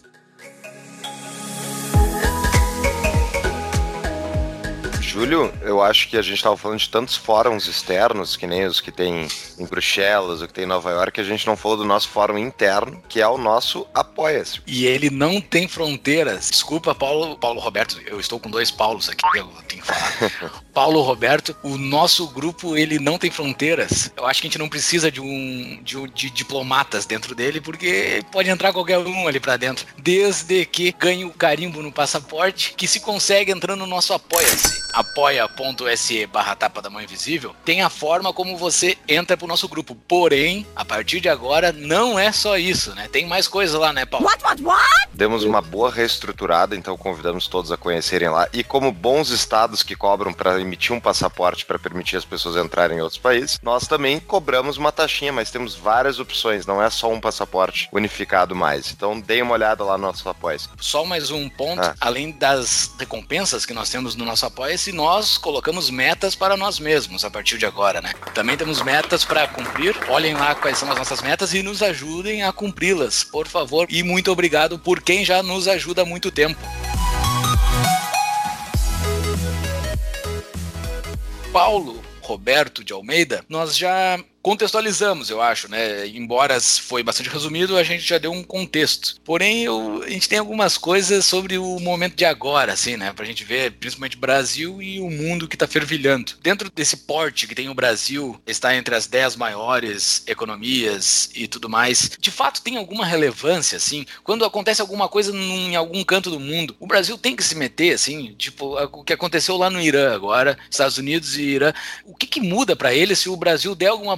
Júlio, eu acho que a gente estava falando de tantos fóruns externos, que nem os que tem em Bruxelas, o que tem em Nova York, que a gente não falou do nosso fórum interno, que é o nosso Apoia-se. E ele não tem fronteiras. Desculpa, Paulo, Paulo Roberto, eu estou com dois Paulos aqui, eu tenho que falar. Paulo Roberto, o nosso grupo, ele não tem fronteiras. Eu acho que a gente não precisa de um de, de diplomatas dentro dele, porque pode entrar qualquer um ali para dentro. Desde que ganhe o carimbo no passaporte, que se consegue entrando no nosso Apoia-se apoia.se barra tapa da mão invisível, tem a forma como você entra pro nosso grupo. Porém, a partir de agora, não é só isso, né? Tem mais coisa lá, né, Paulo? What, what, what? Demos uma boa reestruturada, então convidamos todos a conhecerem lá. E como bons estados que cobram para emitir um passaporte para permitir as pessoas entrarem em outros países, nós também cobramos uma taxinha, mas temos várias opções, não é só um passaporte unificado mais. Então deem uma olhada lá no nosso apoio. Só mais um ponto, ah. além das recompensas que nós temos no nosso apoio, se nós colocamos metas para nós mesmos a partir de agora, né? Também temos metas para cumprir. Olhem lá quais são as nossas metas e nos ajudem a cumpri-las, por favor. E muito obrigado por quem já nos ajuda há muito tempo. Paulo Roberto de Almeida, nós já contextualizamos, eu acho, né? Embora foi bastante resumido, a gente já deu um contexto. Porém, eu, a gente tem algumas coisas sobre o momento de agora, assim, né? Pra gente ver, principalmente Brasil e o mundo que tá fervilhando. Dentro desse porte que tem o Brasil, está entre as 10 maiores economias e tudo mais, de fato tem alguma relevância, assim? Quando acontece alguma coisa num, em algum canto do mundo, o Brasil tem que se meter, assim? Tipo, o que aconteceu lá no Irã agora, Estados Unidos e Irã. O que, que muda para eles se o Brasil der alguma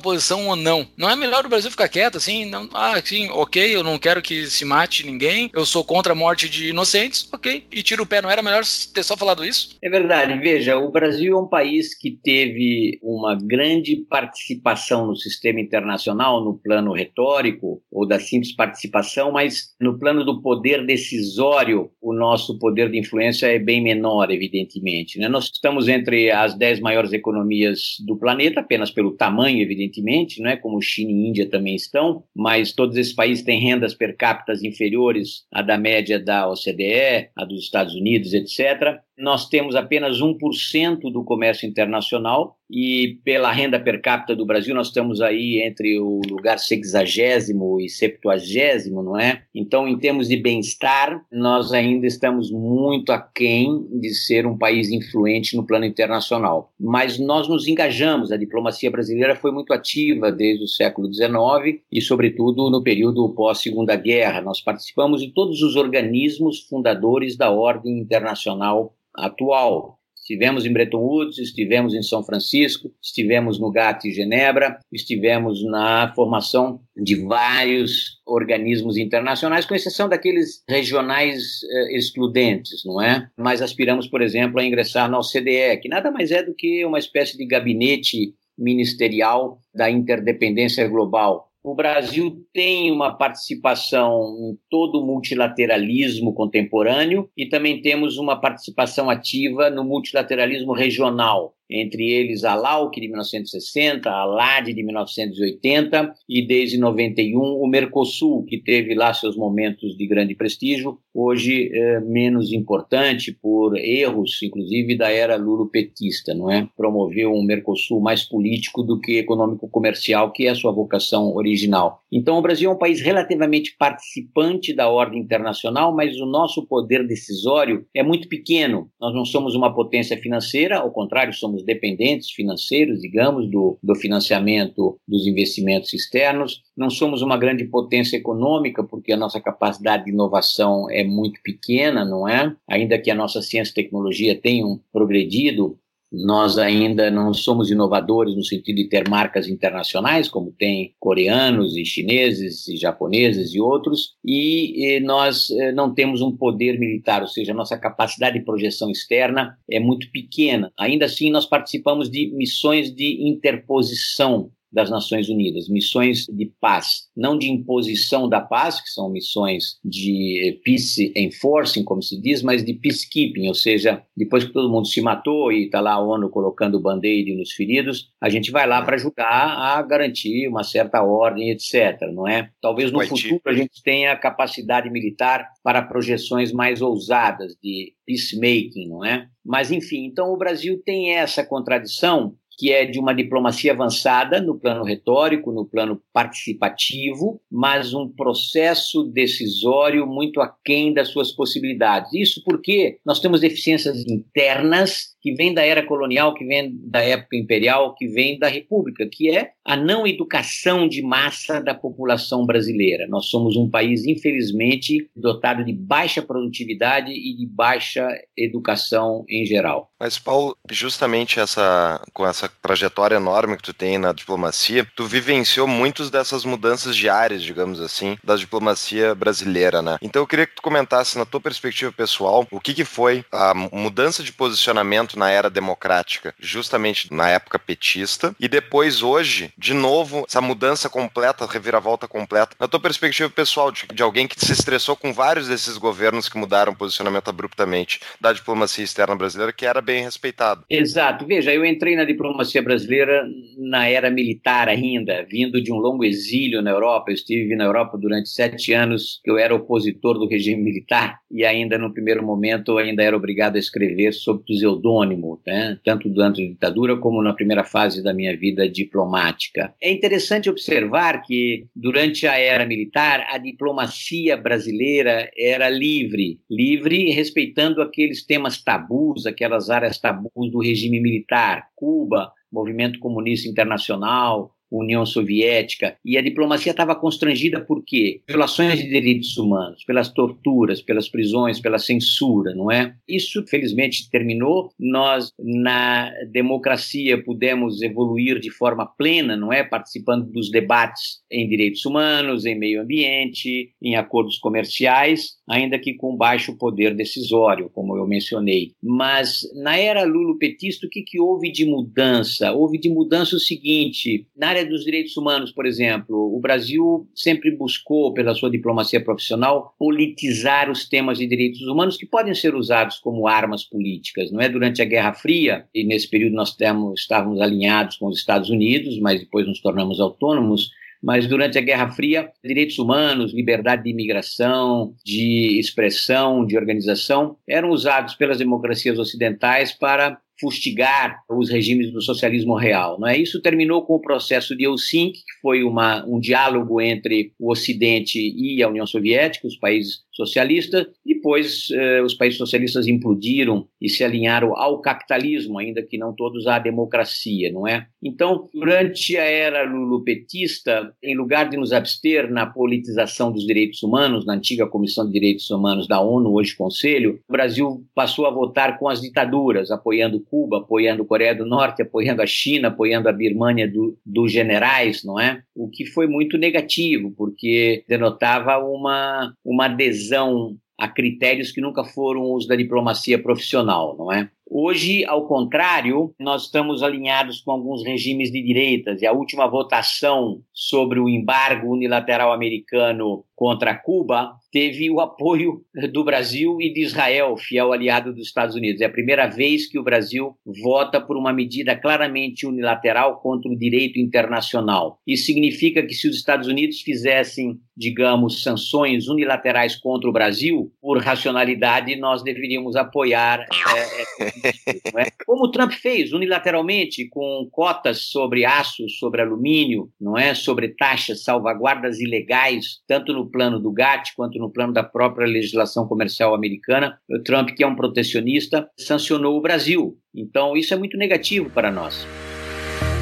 ou não. Não é melhor o Brasil ficar quieto assim? Não, ah, sim, ok, eu não quero que se mate ninguém, eu sou contra a morte de inocentes, ok, e tira o pé. Não era melhor ter só falado isso? É verdade. Veja, o Brasil é um país que teve uma grande participação no sistema internacional, no plano retórico ou da simples participação, mas no plano do poder decisório, o nosso poder de influência é bem menor, evidentemente. Né? Nós estamos entre as dez maiores economias do planeta, apenas pelo tamanho, evidentemente aparentemente, não é? Como China e Índia também estão, mas todos esses países têm rendas per capita inferiores à da média da OCDE, a dos Estados Unidos, etc nós temos apenas 1% do comércio internacional e pela renda per capita do Brasil nós estamos aí entre o lugar sexagésimo e septuagésimo, não é? Então, em termos de bem-estar, nós ainda estamos muito aquém de ser um país influente no plano internacional. Mas nós nos engajamos, a diplomacia brasileira foi muito ativa desde o século XIX e, sobretudo, no período pós-Segunda Guerra. Nós participamos em todos os organismos fundadores da ordem internacional atual. Estivemos em Bretton Woods, estivemos em São Francisco, estivemos no GATT Genebra, estivemos na formação de vários organismos internacionais, com exceção daqueles regionais eh, excludentes, não é? Mas aspiramos, por exemplo, a ingressar na OCDE, que nada mais é do que uma espécie de gabinete ministerial da interdependência global, o Brasil tem uma participação em todo o multilateralismo contemporâneo e também temos uma participação ativa no multilateralismo regional entre eles a LAUC de 1960, a LAD de 1980 e desde 91 o Mercosul, que teve lá seus momentos de grande prestígio, hoje é, menos importante por erros, inclusive da era lulopetista, não é? Promoveu um Mercosul mais político do que econômico-comercial, que é a sua vocação original. Então o Brasil é um país relativamente participante da ordem internacional, mas o nosso poder decisório é muito pequeno. Nós não somos uma potência financeira, ao contrário, somos somos dependentes financeiros, digamos, do, do financiamento dos investimentos externos. Não somos uma grande potência econômica, porque a nossa capacidade de inovação é muito pequena, não é? Ainda que a nossa ciência e tecnologia tenham progredido nós ainda não somos inovadores no sentido de ter marcas internacionais, como tem coreanos e chineses e japoneses e outros, e, nós eh, não temos um poder militar, ou seja, nossa capacidade de projeção externa é muito pequena. Ainda assim, nós participamos de missões de interposição das Nações Unidas, missões de paz, não de imposição da paz, que são missões de peace enforcing, como se diz, mas de peacekeeping, ou seja, depois que todo mundo se matou e está lá a ONU colocando band-aid nos feridos, a gente vai lá para ajudar a garantir uma certa ordem, etc. Não é? Talvez no futuro a gente tenha capacidade militar para projeções mais ousadas de peacemaking, não é? Mas enfim, então o Brasil tem essa contradição que é de uma diplomacia avançada no plano retórico, no plano participativo, mas um processo decisório muito aquém das suas possibilidades. Isso porque nós temos deficiências internas que vêm da era colonial, que vêm da época imperial, que vêm da república, que é a não educação de massa da população brasileira. Nós somos um país, infelizmente, dotado de baixa produtividade e de baixa educação em geral. Mas, Paulo, justamente essa, com essa trajetória enorme que tu tem na diplomacia, tu vivenciou muitas dessas mudanças diárias, digamos assim, da diplomacia brasileira, né? Então eu queria que tu comentasse, na tua perspectiva pessoal, o que, que foi a mudança de posicionamento na era democrática, justamente na época petista, e depois, hoje, de novo, essa mudança completa, reviravolta completa, na tua perspectiva pessoal, de, de alguém que se estressou com vários desses governos que mudaram o posicionamento abruptamente da diplomacia externa brasileira, que era bem respeitado. Exato. Veja, eu entrei na diplomacia diplomacia brasileira na era militar ainda, vindo de um longo exílio na Europa. Eu estive na Europa durante sete anos, eu era opositor do regime militar e ainda no primeiro momento ainda era obrigado a escrever sob pseudônimo, né? tanto durante a ditadura como na primeira fase da minha vida diplomática. É interessante observar que durante a era militar a diplomacia brasileira era livre, livre respeitando aqueles temas tabus, aquelas áreas tabus do regime militar, Cuba, movimento comunista internacional, União Soviética, e a diplomacia estava constrangida por quê? Violações de direitos humanos, pelas torturas, pelas prisões, pela censura, não é? Isso, felizmente, terminou. Nós, na democracia, pudemos evoluir de forma plena, não é? Participando dos debates em direitos humanos, em meio ambiente, em acordos comerciais, ainda que com baixo poder decisório, como eu mencionei. Mas, na era lulopetista, o que, que houve de mudança? Houve de mudança o seguinte, na área área dos direitos humanos, por exemplo, o Brasil sempre buscou, pela sua diplomacia profissional, politizar os temas de direitos humanos que podem ser usados como armas políticas. Não é durante a Guerra Fria e nesse período nós temos, estávamos alinhados com os Estados Unidos, mas depois nos tornamos autônomos mas durante a Guerra Fria, direitos humanos, liberdade de imigração, de expressão, de organização, eram usados pelas democracias ocidentais para fustigar os regimes do socialismo real. Não é? Isso terminou com o processo de Helsinki, que foi uma, um diálogo entre o Ocidente e a União Soviética, os países socialistas. Depois, eh, os países socialistas implodiram e se alinharam ao capitalismo, ainda que não todos à democracia, não é? Então, durante a era lulupetista, em lugar de nos abster na politização dos direitos humanos, na antiga Comissão de Direitos Humanos da ONU, hoje Conselho, o Brasil passou a votar com as ditaduras, apoiando Cuba, apoiando a Coreia do Norte, apoiando a China, apoiando a Birmânia do, dos generais, não é? O que foi muito negativo, porque denotava uma, uma adesão a critérios que nunca foram os da diplomacia profissional, não é? Hoje, ao contrário, nós estamos alinhados com alguns regimes de direitas e a última votação sobre o embargo unilateral americano contra Cuba teve o apoio do Brasil e de Israel, fiel aliado dos Estados Unidos. É a primeira vez que o Brasil vota por uma medida claramente unilateral contra o direito internacional. Isso significa que se os Estados Unidos fizessem, digamos, sanções unilaterais contra o Brasil, por racionalidade, nós deveríamos apoiar é, é, é? Como o Trump fez unilateralmente com cotas sobre aço, sobre alumínio, não é, sobre taxas, salvaguardas ilegais, tanto no plano do GATT quanto no plano da própria legislação comercial americana. O Trump, que é um protecionista, sancionou o Brasil. Então isso é muito negativo para nós.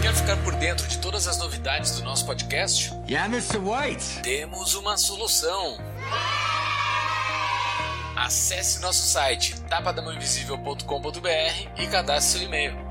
Quer ficar por dentro de todas as novidades do nosso podcast? Yeah, Mr. White. Temos uma solução. Acesse nosso site tapadamãoinvisível.com.br e cadastre seu e-mail.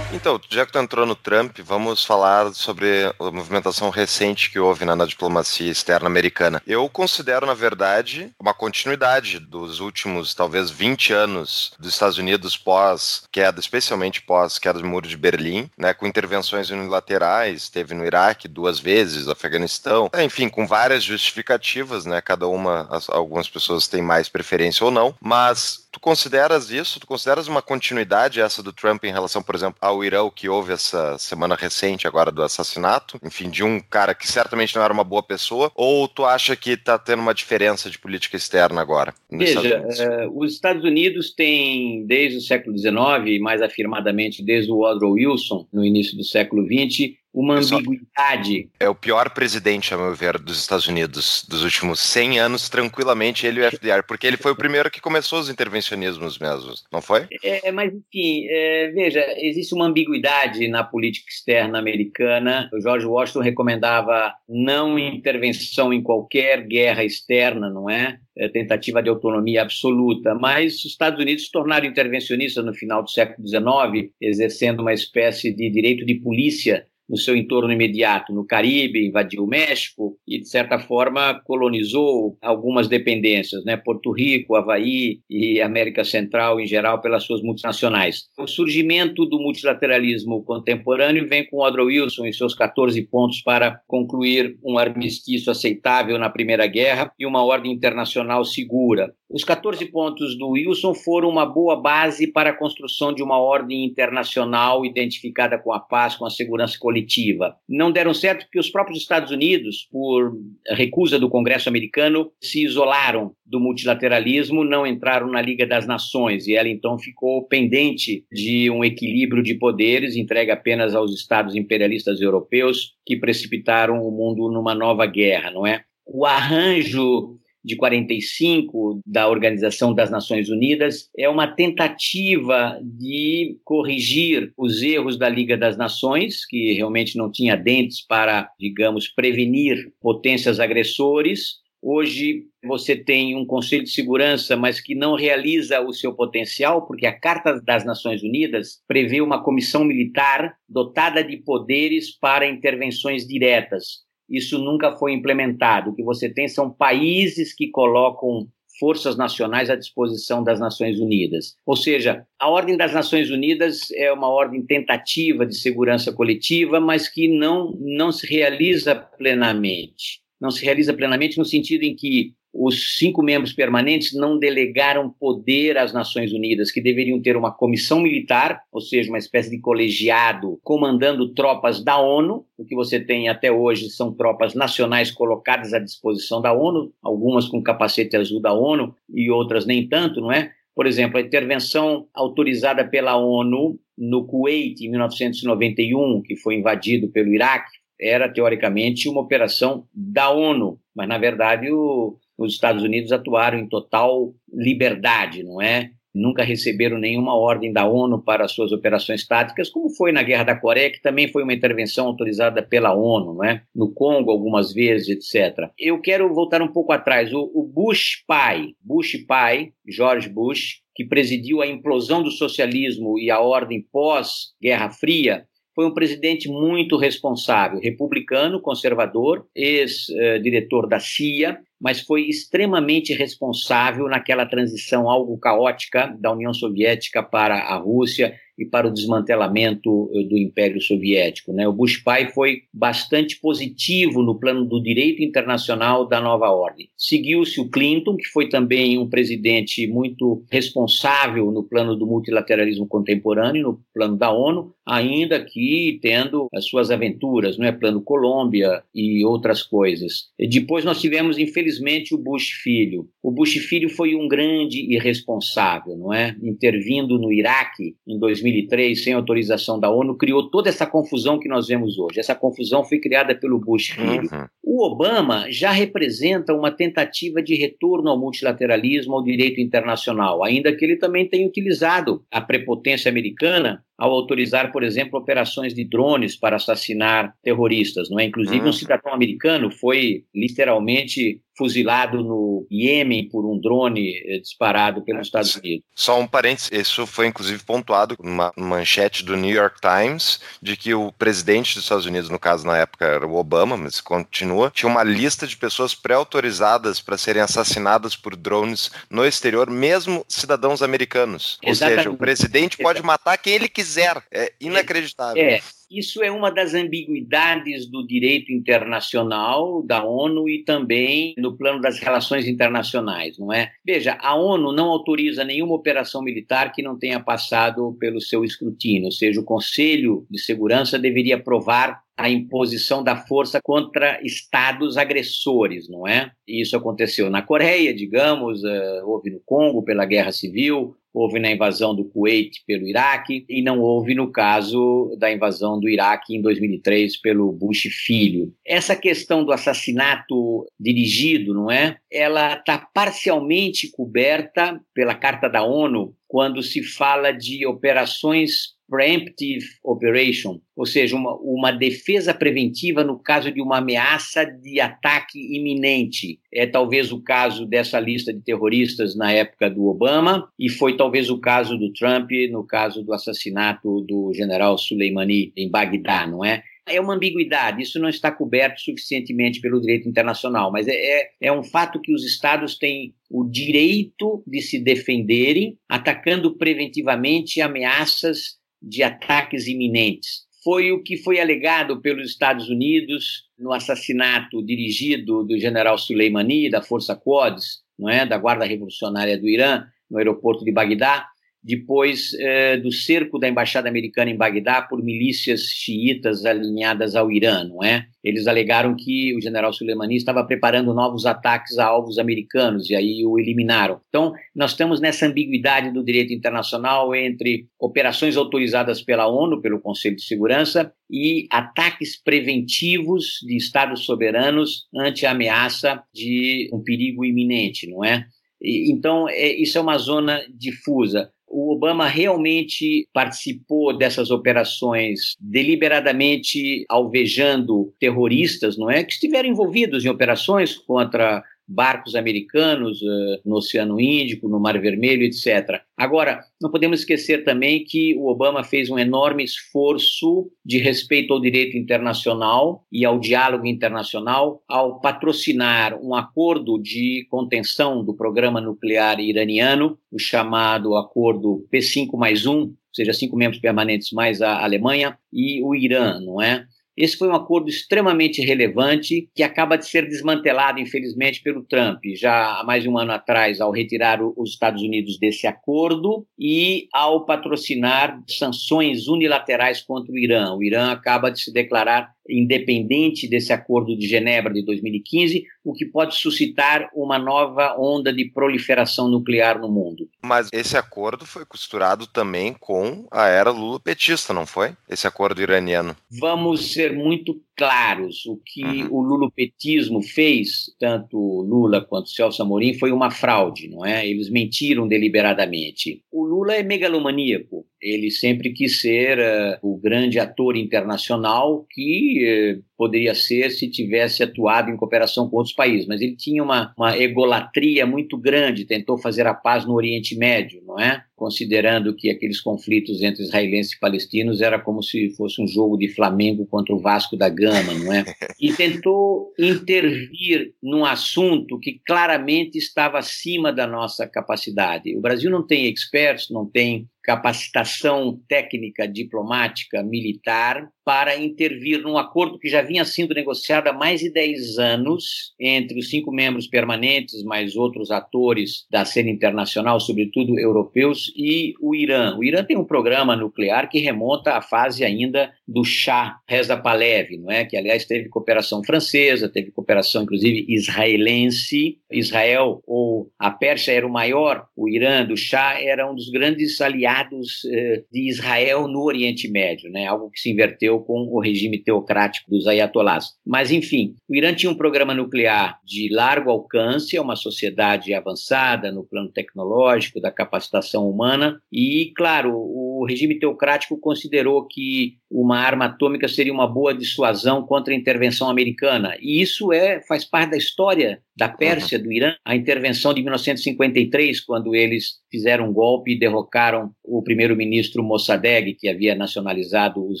Então, já que tu entrou no Trump, vamos falar sobre a movimentação recente que houve na, na, diplomacia externa americana. Eu considero, na verdade, uma continuidade dos últimos, talvez, 20 anos dos Estados Unidos pós-queda, especialmente pós-queda do Muro de Berlim, né, com intervenções unilaterais, teve no Iraque duas vezes, Afeganistão, enfim, com várias justificativas, né, cada uma, as, algumas pessoas têm mais preferência ou não, mas consideras isso? Tu consideras uma continuidade essa do Trump em relação, por exemplo, ao Irão que houve essa semana recente agora do assassinato? Enfim, de um cara que certamente não era uma boa pessoa? Ou tu acha que tá tendo uma diferença de política externa agora? Veja, Estados uh, os Estados Unidos têm, desde o século XIX, mais afirmadamente desde o Woodrow Wilson, no início do século XX, uma ambiguidade. É o pior presidente, a meu ver, dos Estados Unidos dos últimos 100 anos, tranquilamente, ele e o FDR, porque ele foi o primeiro que começou os intervencionismos mesmos, não foi? É, mas, enfim, é, veja, existe uma ambiguidade na política externa americana. O George Washington recomendava não intervenção em qualquer guerra externa, não é? é tentativa de autonomia absoluta, mas os Estados Unidos se tornaram intervencionistas no final do século XIX, exercendo uma espécie de direito de polícia no seu entorno imediato, no Caribe, invadiu o México e, de certa forma, colonizou algumas dependências, né? Porto Rico, Havaí e América Central em geral, pelas suas multinacionais. O surgimento do multilateralismo contemporâneo vem com Woodrow Wilson e seus 14 pontos para concluir um armistício aceitável na Primeira Guerra e uma ordem internacional segura. Os 14 pontos do Wilson foram uma boa base para a construção de uma ordem internacional identificada com a paz, com a segurança coletiva. Não deram certo porque os próprios Estados Unidos, por recusa do Congresso americano, se isolaram do multilateralismo, não entraram na Liga das Nações e ela então ficou pendente de um equilíbrio de poderes entregue apenas aos estados imperialistas europeus que precipitaram o mundo numa nova guerra, não é? O arranjo de 45 da Organização das Nações Unidas é uma tentativa de corrigir os erros da Liga das Nações, que realmente não tinha dentes para, digamos, prevenir potências agressores. Hoje você tem um Conselho de Segurança, mas que não realiza o seu potencial, porque a Carta das Nações Unidas prevê uma comissão militar dotada de poderes para intervenções diretas isso nunca foi implementado. O que você tem são países que colocam forças nacionais à disposição das Nações Unidas. Ou seja, a Ordem das Nações Unidas é uma ordem tentativa de segurança coletiva, mas que não, não se realiza plenamente. Não se realiza plenamente no sentido em que os cinco membros permanentes não delegaram poder às Nações Unidas, que deveriam ter uma comissão militar, ou seja, uma espécie de colegiado comandando tropas da ONU. O que você tem até hoje são tropas nacionais colocadas à disposição da ONU, algumas com capacete azul da ONU e outras nem tanto, não é? Por exemplo, a intervenção autorizada pela ONU no Kuwait em 1991, que foi invadido pelo Iraque, era teoricamente uma operação da ONU, mas na verdade o, os Estados Unidos atuaram em total liberdade, não é? Nunca receberam nenhuma ordem da ONU para suas operações táticas, como foi na Guerra da Coreia, que também foi uma intervenção autorizada pela ONU, não é? No Congo, algumas vezes, etc. Eu quero voltar um pouco atrás. O, o Bush pai, Bush pai, George Bush, que presidiu a implosão do socialismo e a ordem pós-Guerra Fria, foi um presidente muito responsável, republicano, conservador, ex-diretor da CIA, mas foi extremamente responsável naquela transição algo caótica da União Soviética para a Rússia e para o desmantelamento eh, do Império Soviético. Né? O Bush pai foi bastante positivo no plano do direito internacional da nova ordem. Seguiu-se o Clinton, que foi também um presidente muito responsável no plano do multilateralismo contemporâneo, no plano da ONU, ainda que tendo as suas aventuras, não é plano Colômbia e outras coisas. E depois nós tivemos, infelizmente, o Bush filho. O Bush filho foi um grande irresponsável, não é? Intervindo no Iraque em 2003 sem autorização da ONU, criou toda essa confusão que nós vemos hoje. Essa confusão foi criada pelo Bush filho. Uhum. O Obama já representa uma tentativa de retorno ao multilateralismo, ao direito internacional, ainda que ele também tenha utilizado a prepotência americana ao autorizar, por exemplo, operações de drones para assassinar terroristas, não é? Inclusive um uhum. cidadão americano foi literalmente fuzilado no Iêmen por um drone eh, disparado pelos Estados Unidos. Só um parênteses, isso foi inclusive pontuado numa manchete do New York Times de que o presidente dos Estados Unidos, no caso na época era o Obama, mas continua, tinha uma lista de pessoas pré-autorizadas para serem assassinadas por drones no exterior, mesmo cidadãos americanos. Exatamente. Ou seja, o presidente pode matar quem ele quiser. É inacreditável. É. Isso é uma das ambiguidades do direito internacional da ONU e também no plano das relações internacionais, não é? Veja, a ONU não autoriza nenhuma operação militar que não tenha passado pelo seu escrutínio, ou seja, o Conselho de Segurança deveria aprovar a imposição da força contra estados agressores, não é? Isso aconteceu na Coreia, digamos, uh, houve no Congo pela Guerra Civil, houve na invasão do Kuwait pelo Iraque e não houve no caso da invasão do Iraque em 2003 pelo Bush filho. Essa questão do assassinato dirigido, não é? Ela está parcialmente coberta pela Carta da ONU quando se fala de operações preemptive operation, ou seja, uma, uma defesa preventiva no caso de uma ameaça de ataque iminente. É talvez o caso dessa lista de terroristas na época do Obama e foi talvez o caso do Trump no caso do assassinato do general Soleimani em Bagdá, não é? É uma ambiguidade, isso não está coberto suficientemente pelo direito internacional, mas é, é, é um fato que os estados têm o direito de se defenderem, atacando preventivamente ameaças de ataques iminentes. Foi o que foi alegado pelos Estados Unidos no assassinato dirigido do general Soleimani, da Força Quds, não é, da Guarda Revolucionária do Irã, no aeroporto de Bagdá, depois eh, do cerco da embaixada americana em Bagdá por milícias xiitas alinhadas ao Irã, não é? Eles alegaram que o general Soleimani estava preparando novos ataques a alvos americanos e aí o eliminaram. Então, nós estamos nessa ambiguidade do direito internacional entre operações autorizadas pela ONU, pelo Conselho de Segurança, e ataques preventivos de estados soberanos ante a ameaça de um perigo iminente, não é? Então, é, isso é uma zona difusa o Obama realmente participou dessas operações deliberadamente alvejando terroristas, não é? Que estiveram envolvidos em operações contra barcos americanos uh, no Oceano Índico, no Mar Vermelho, etc. Agora, não podemos esquecer também que o Obama fez um enorme esforço de respeito ao direito internacional e ao diálogo internacional ao patrocinar um acordo de contenção do programa nuclear iraniano, o chamado Acordo P5 mais 1, ou seja, cinco membros permanentes mais a Alemanha e o Irã, não é? Esse foi um acordo extremamente relevante que acaba de ser desmantelado, infelizmente, pelo Trump, já há mais de um ano atrás, ao retirar os Estados Unidos desse acordo e ao patrocinar sanções unilaterais contra o Irã. O Irã acaba de se declarar independente desse acordo de Genebra de 2015, o que pode suscitar uma nova onda de proliferação nuclear no mundo. Mas esse acordo foi costurado também com a era Lula-petista, não foi? Esse acordo iraniano. Vamos ser muito claros. O que uhum. o lulopetismo fez, tanto Lula quanto Celso Amorim, foi uma fraude, não é? Eles mentiram deliberadamente. O Lula é megalomaníaco. Ele sempre quis ser uh, o grande ator internacional que uh, poderia ser se tivesse atuado em cooperação com outros países, mas ele tinha uma, uma egolatria muito grande, tentou fazer a paz no Oriente Médio, não é? Considerando que aqueles conflitos entre israelenses e palestinos era como se fosse um jogo de Flamengo contra o Vasco da Gama, não é? E tentou intervir num assunto que claramente estava acima da nossa capacidade. O Brasil não tem experts, não tem capacitação técnica, diplomática, militar para intervir num acordo que já vinha sendo negociado há mais de 10 anos entre os cinco membros permanentes, mais outros atores da cena internacional, sobretudo europeus, e o Irã. O Irã tem um programa nuclear que remonta à fase ainda do Shah Reza Pahlavi, não é? que aliás teve cooperação francesa, teve cooperação inclusive israelense. Israel ou a Pérsia era o maior, o Irã do Shah era um dos grandes aliados eh, de Israel no Oriente Médio, né? algo que se inverteu com o regime teocrático dos ayatollahs. Mas, enfim, o Irã tinha um programa nuclear de largo alcance, é uma sociedade avançada no plano tecnológico, da capacitação humana, e, claro, o regime teocrático considerou que uma arma atômica seria uma boa dissuasão contra a intervenção americana. E isso é faz parte da história da Pérsia, do Irã, a intervenção de 1953, quando eles fizeram um golpe e derrocaram o primeiro-ministro Mossadegh, que havia nacionalizado os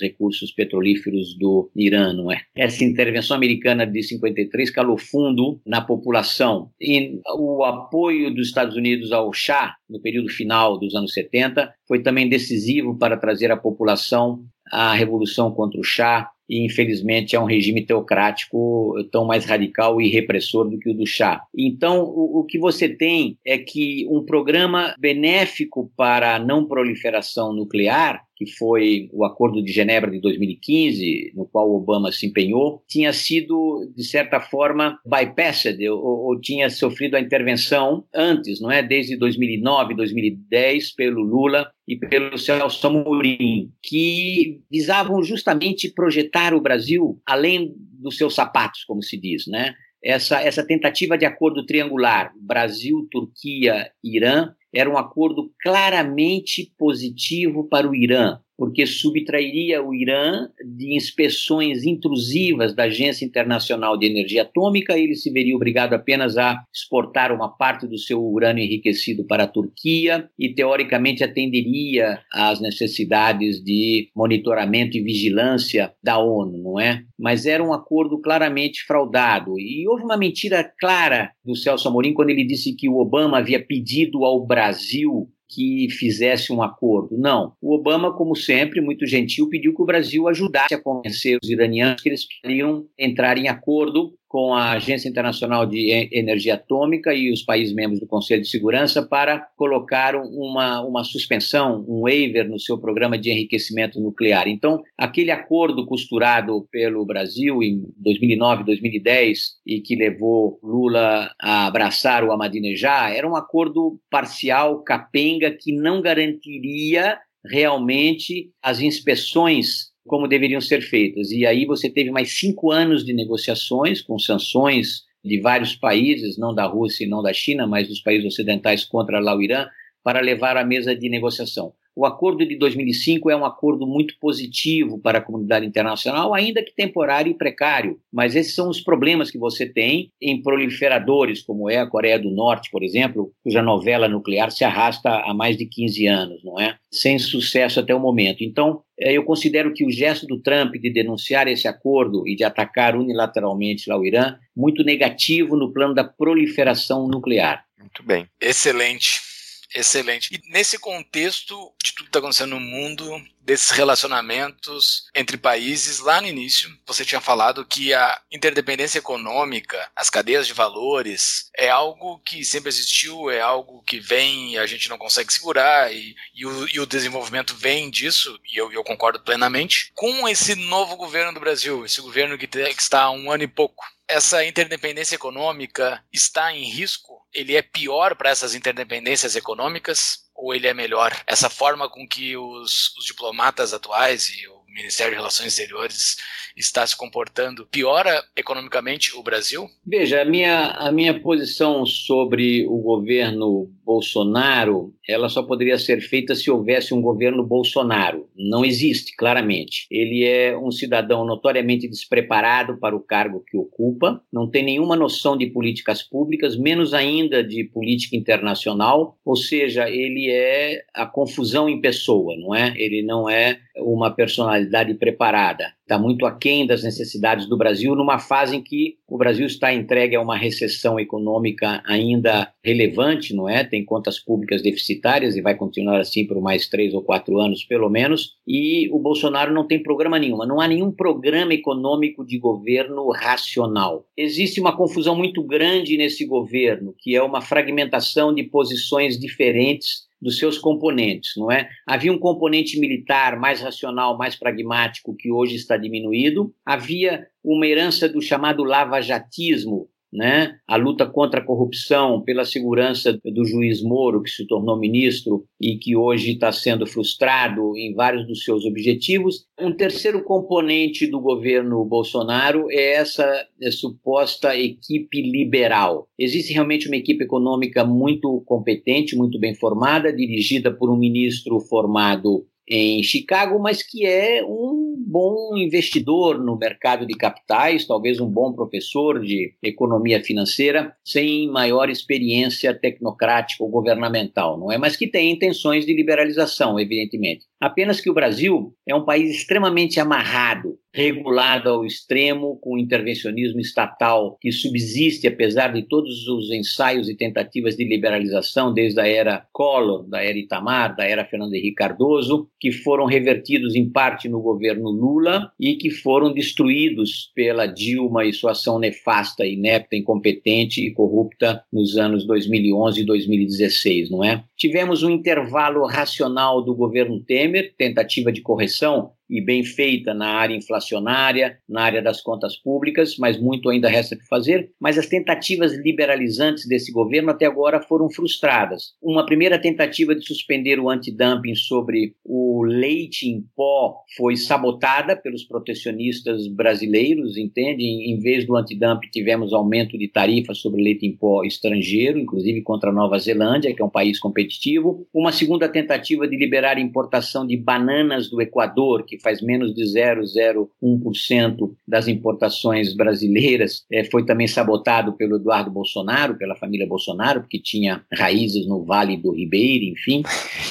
recursos petrolíferos do Irã, não é? Essa intervenção americana de 53 calou fundo na população. E o apoio dos Estados Unidos ao Shah, no período final dos anos 70, foi também decisivo para trazer a população à revolução contra o Shah, e infelizmente é um regime teocrático tão mais radical e repressor do que o do Shah. Então, o, o, que você tem é que um programa benéfico para a não proliferação nuclear que foi o Acordo de Genebra de 2015, no qual Obama se empenhou, tinha sido, de certa forma, bypassed, ou, ou, tinha sofrido a intervenção antes, não é? Desde 2009, 2010, pelo Lula e pelo Celso Amorim, que visavam justamente projetar o Brasil além dos seus sapatos, como se diz, né? Essa, essa tentativa de acordo triangular, Brasil, Turquia, Irã, era um acordo claramente positivo para o Irã porque subtrairia o Irã de inspeções intrusivas da Agência Internacional de Energia Atômica, ele se veria obrigado apenas a exportar uma parte do seu urânio enriquecido para a Turquia e, teoricamente, atenderia às necessidades de monitoramento e vigilância da ONU, não é? Mas era um acordo claramente fraudado. E houve uma mentira clara do Celso Amorim quando ele disse que o Obama havia pedido ao Brasil que fizesse um acordo. Não. O Obama, como sempre, muito gentil, pediu que o Brasil ajudasse a convencer os iranianos que eles queriam entrar em acordo com a Agência Internacional de Energia Atômica e os países membros do Conselho de Segurança para colocar uma, uma suspensão, um waiver no seu programa de enriquecimento nuclear. Então, aquele acordo costurado pelo Brasil em 2009, 2010 e que levou Lula a abraçar o Ahmadinejad era um acordo parcial, capenga, que não garantiria realmente as inspeções como deveriam ser feitas. E aí você teve mais cinco anos de negociações com sanções de vários países, não da Rússia e não da China, mas dos países ocidentais contra lá o Irã, para levar à mesa de negociação. O acordo de 2005 é um acordo muito positivo para a comunidade internacional, ainda que temporário e precário. Mas esses são os problemas que você tem em proliferadores, como é a Coreia do Norte, por exemplo, cuja novela nuclear se arrasta há mais de 15 anos, não é? Sem sucesso até o momento. Então, eu considero que o gesto do Trump de denunciar esse acordo e de atacar unilateralmente lá o Irã, muito negativo no plano da proliferação nuclear. Muito bem. Excelente. Excelente. E nesse contexto de tudo que está acontecendo no mundo, desses relacionamentos entre países, lá no início, você tinha falado que a interdependência econômica, as cadeias de valores, é algo que sempre existiu, é algo que vem e a gente não consegue segurar, e, e, o, e o, desenvolvimento vem disso, e eu, eu, concordo plenamente. Com esse novo governo do Brasil, esse governo que, que está há um ano e pouco, essa interdependência econômica está em risco? Ele é pior para essas interdependências econômicas ou ele é melhor? Essa forma com que os, os diplomatas atuais e o Ministério de Relações Exteriores está se comportando piora economicamente o Brasil? Veja, a minha, a minha posição sobre o governo Bolsonaro, ela só poderia ser feita se houvesse um governo Bolsonaro. Não existe, claramente. Ele é um cidadão notoriamente despreparado para o cargo que ocupa, não tem nenhuma noção de políticas públicas, menos ainda de política internacional, ou seja, ele é a confusão em pessoa, não é? Ele não é uma personalidade preparada está muito aquém das necessidades do Brasil, numa fase em que o Brasil está entregue a uma recessão econômica ainda relevante, não é? Tem contas públicas deficitárias e vai continuar assim por mais três ou quatro anos, pelo menos. E o Bolsonaro não tem programa nenhum, não há nenhum programa econômico de governo racional. Existe uma confusão muito grande nesse governo, que é uma fragmentação de posições diferentes dos seus componentes, não é? Havia um componente militar mais racional, mais pragmático, que hoje está diminuído. Havia uma herança do chamado lava-jatismo, né? a luta contra a corrupção, pela segurança do juiz Moro, que se tornou ministro e que hoje está sendo frustrado em vários dos seus objetivos. Um terceiro componente do governo Bolsonaro é essa é suposta equipe liberal. Existe realmente uma equipe econômica muito competente, muito bem formada, dirigida por um ministro formado em Chicago, mas que é um bom investidor no mercado de capitais, talvez um bom professor de economia financeira, sem maior experiência tecnocrática ou governamental, não é? Mas que tem intenções de liberalização, evidentemente. Apenas que o Brasil é um país extremamente amarrado, regulado ao extremo, com intervencionismo estatal que subsiste apesar de todos os ensaios e tentativas de liberalização, desde a era Collor, da era Itamar, da era Fernando Henrique Cardoso, que foram revertidos em parte no governo Lula e que foram destruídos pela Dilma e sua ação nefasta, inepta, incompetente e corrupta nos anos 2011 e 2016, não é? Tivemos um intervalo racional do governo Temer, tentativa de correção, e bem feita na área inflacionária, na área das contas públicas, mas muito ainda resta por fazer. Mas as tentativas liberalizantes desse governo até agora foram frustradas. Uma primeira tentativa de suspender o antidumping sobre o leite em pó foi sabotada pelos protecionistas brasileiros, entende? Em vez do antidumping, tivemos aumento de tarifa sobre leite em pó estrangeiro, inclusive contra a Nova Zelândia, que é um país competitivo. Uma segunda tentativa de liberar a importação de bananas do Equador, que que faz menos de 0,01% das importações brasileiras, é, foi também sabotado pelo Eduardo Bolsonaro, pela família Bolsonaro, porque tinha raízes no Vale do Ribeiro, enfim.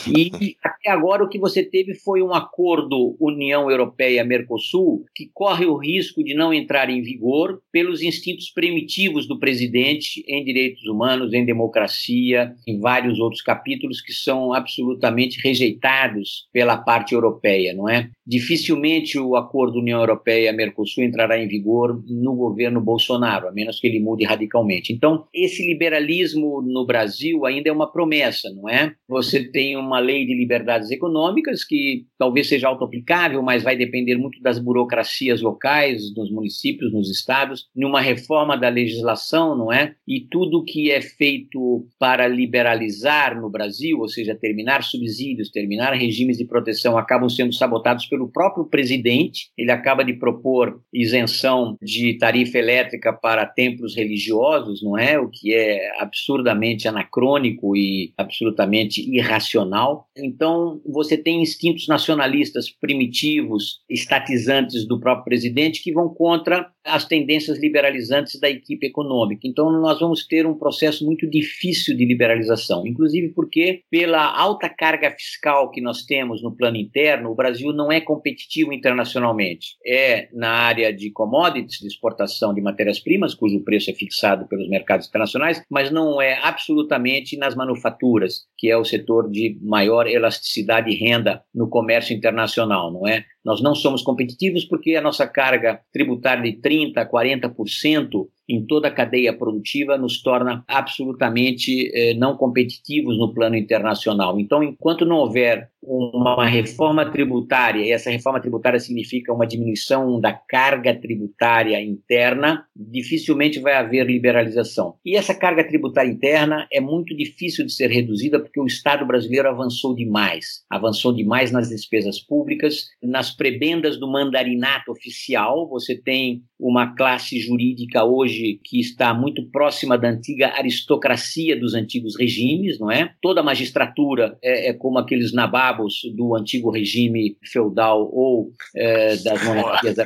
E até agora o que você teve foi um acordo União Europeia-Mercosul que corre o risco de não entrar em vigor pelos instintos primitivos do presidente em direitos humanos, em democracia, em vários outros capítulos que são absolutamente rejeitados pela parte europeia, não é? Dificilmente o acordo União Europeia-Mercosul entrará em vigor no governo Bolsonaro, a menos que ele mude radicalmente. Então, esse liberalismo no Brasil ainda é uma promessa, não é? Você tem uma lei de liberdades econômicas que talvez seja auto-aplicável, mas vai depender muito das burocracias locais, nos municípios, nos estados, numa reforma da legislação, não é? E tudo que é feito para liberalizar no Brasil, ou seja, terminar subsídios, terminar regimes de proteção, acabam sendo sabotados pelo pelo próprio presidente. Ele acaba de propor isenção de tarifa elétrica para templos religiosos, não é? O que é absurdamente anacrônico e absolutamente irracional. Então, você tem instintos nacionalistas primitivos, estatizantes do próprio presidente que vão contra as tendências liberalizantes da equipe econômica. Então, nós vamos ter um processo muito difícil de liberalização, inclusive porque, pela alta carga fiscal que nós temos no plano interno, o Brasil não é competitivo internacionalmente. É na área de commodities, de exportação de matérias-primas, cujo preço é fixado pelos mercados internacionais, mas não é absolutamente nas manufaturas, que é o setor de maior elasticidade e renda no comércio internacional, não é? Nós não somos competitivos porque a nossa carga tributária de 30% a 40% em toda a cadeia produtiva nos torna absolutamente eh, não competitivos no plano internacional. Então, enquanto não houver uma reforma tributária, e essa reforma tributária significa uma diminuição da carga tributária interna, dificilmente vai haver liberalização. E essa carga tributária interna é muito difícil de ser reduzida porque o Estado brasileiro avançou demais. Avançou demais nas despesas públicas, nas prebendas do mandarinato oficial. Você tem uma classe jurídica hoje que está muito próxima da antiga aristocracia dos antigos regimes, não é? Toda a magistratura é, é como aqueles nababos do antigo regime feudal ou é, das monarquias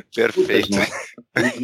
não é?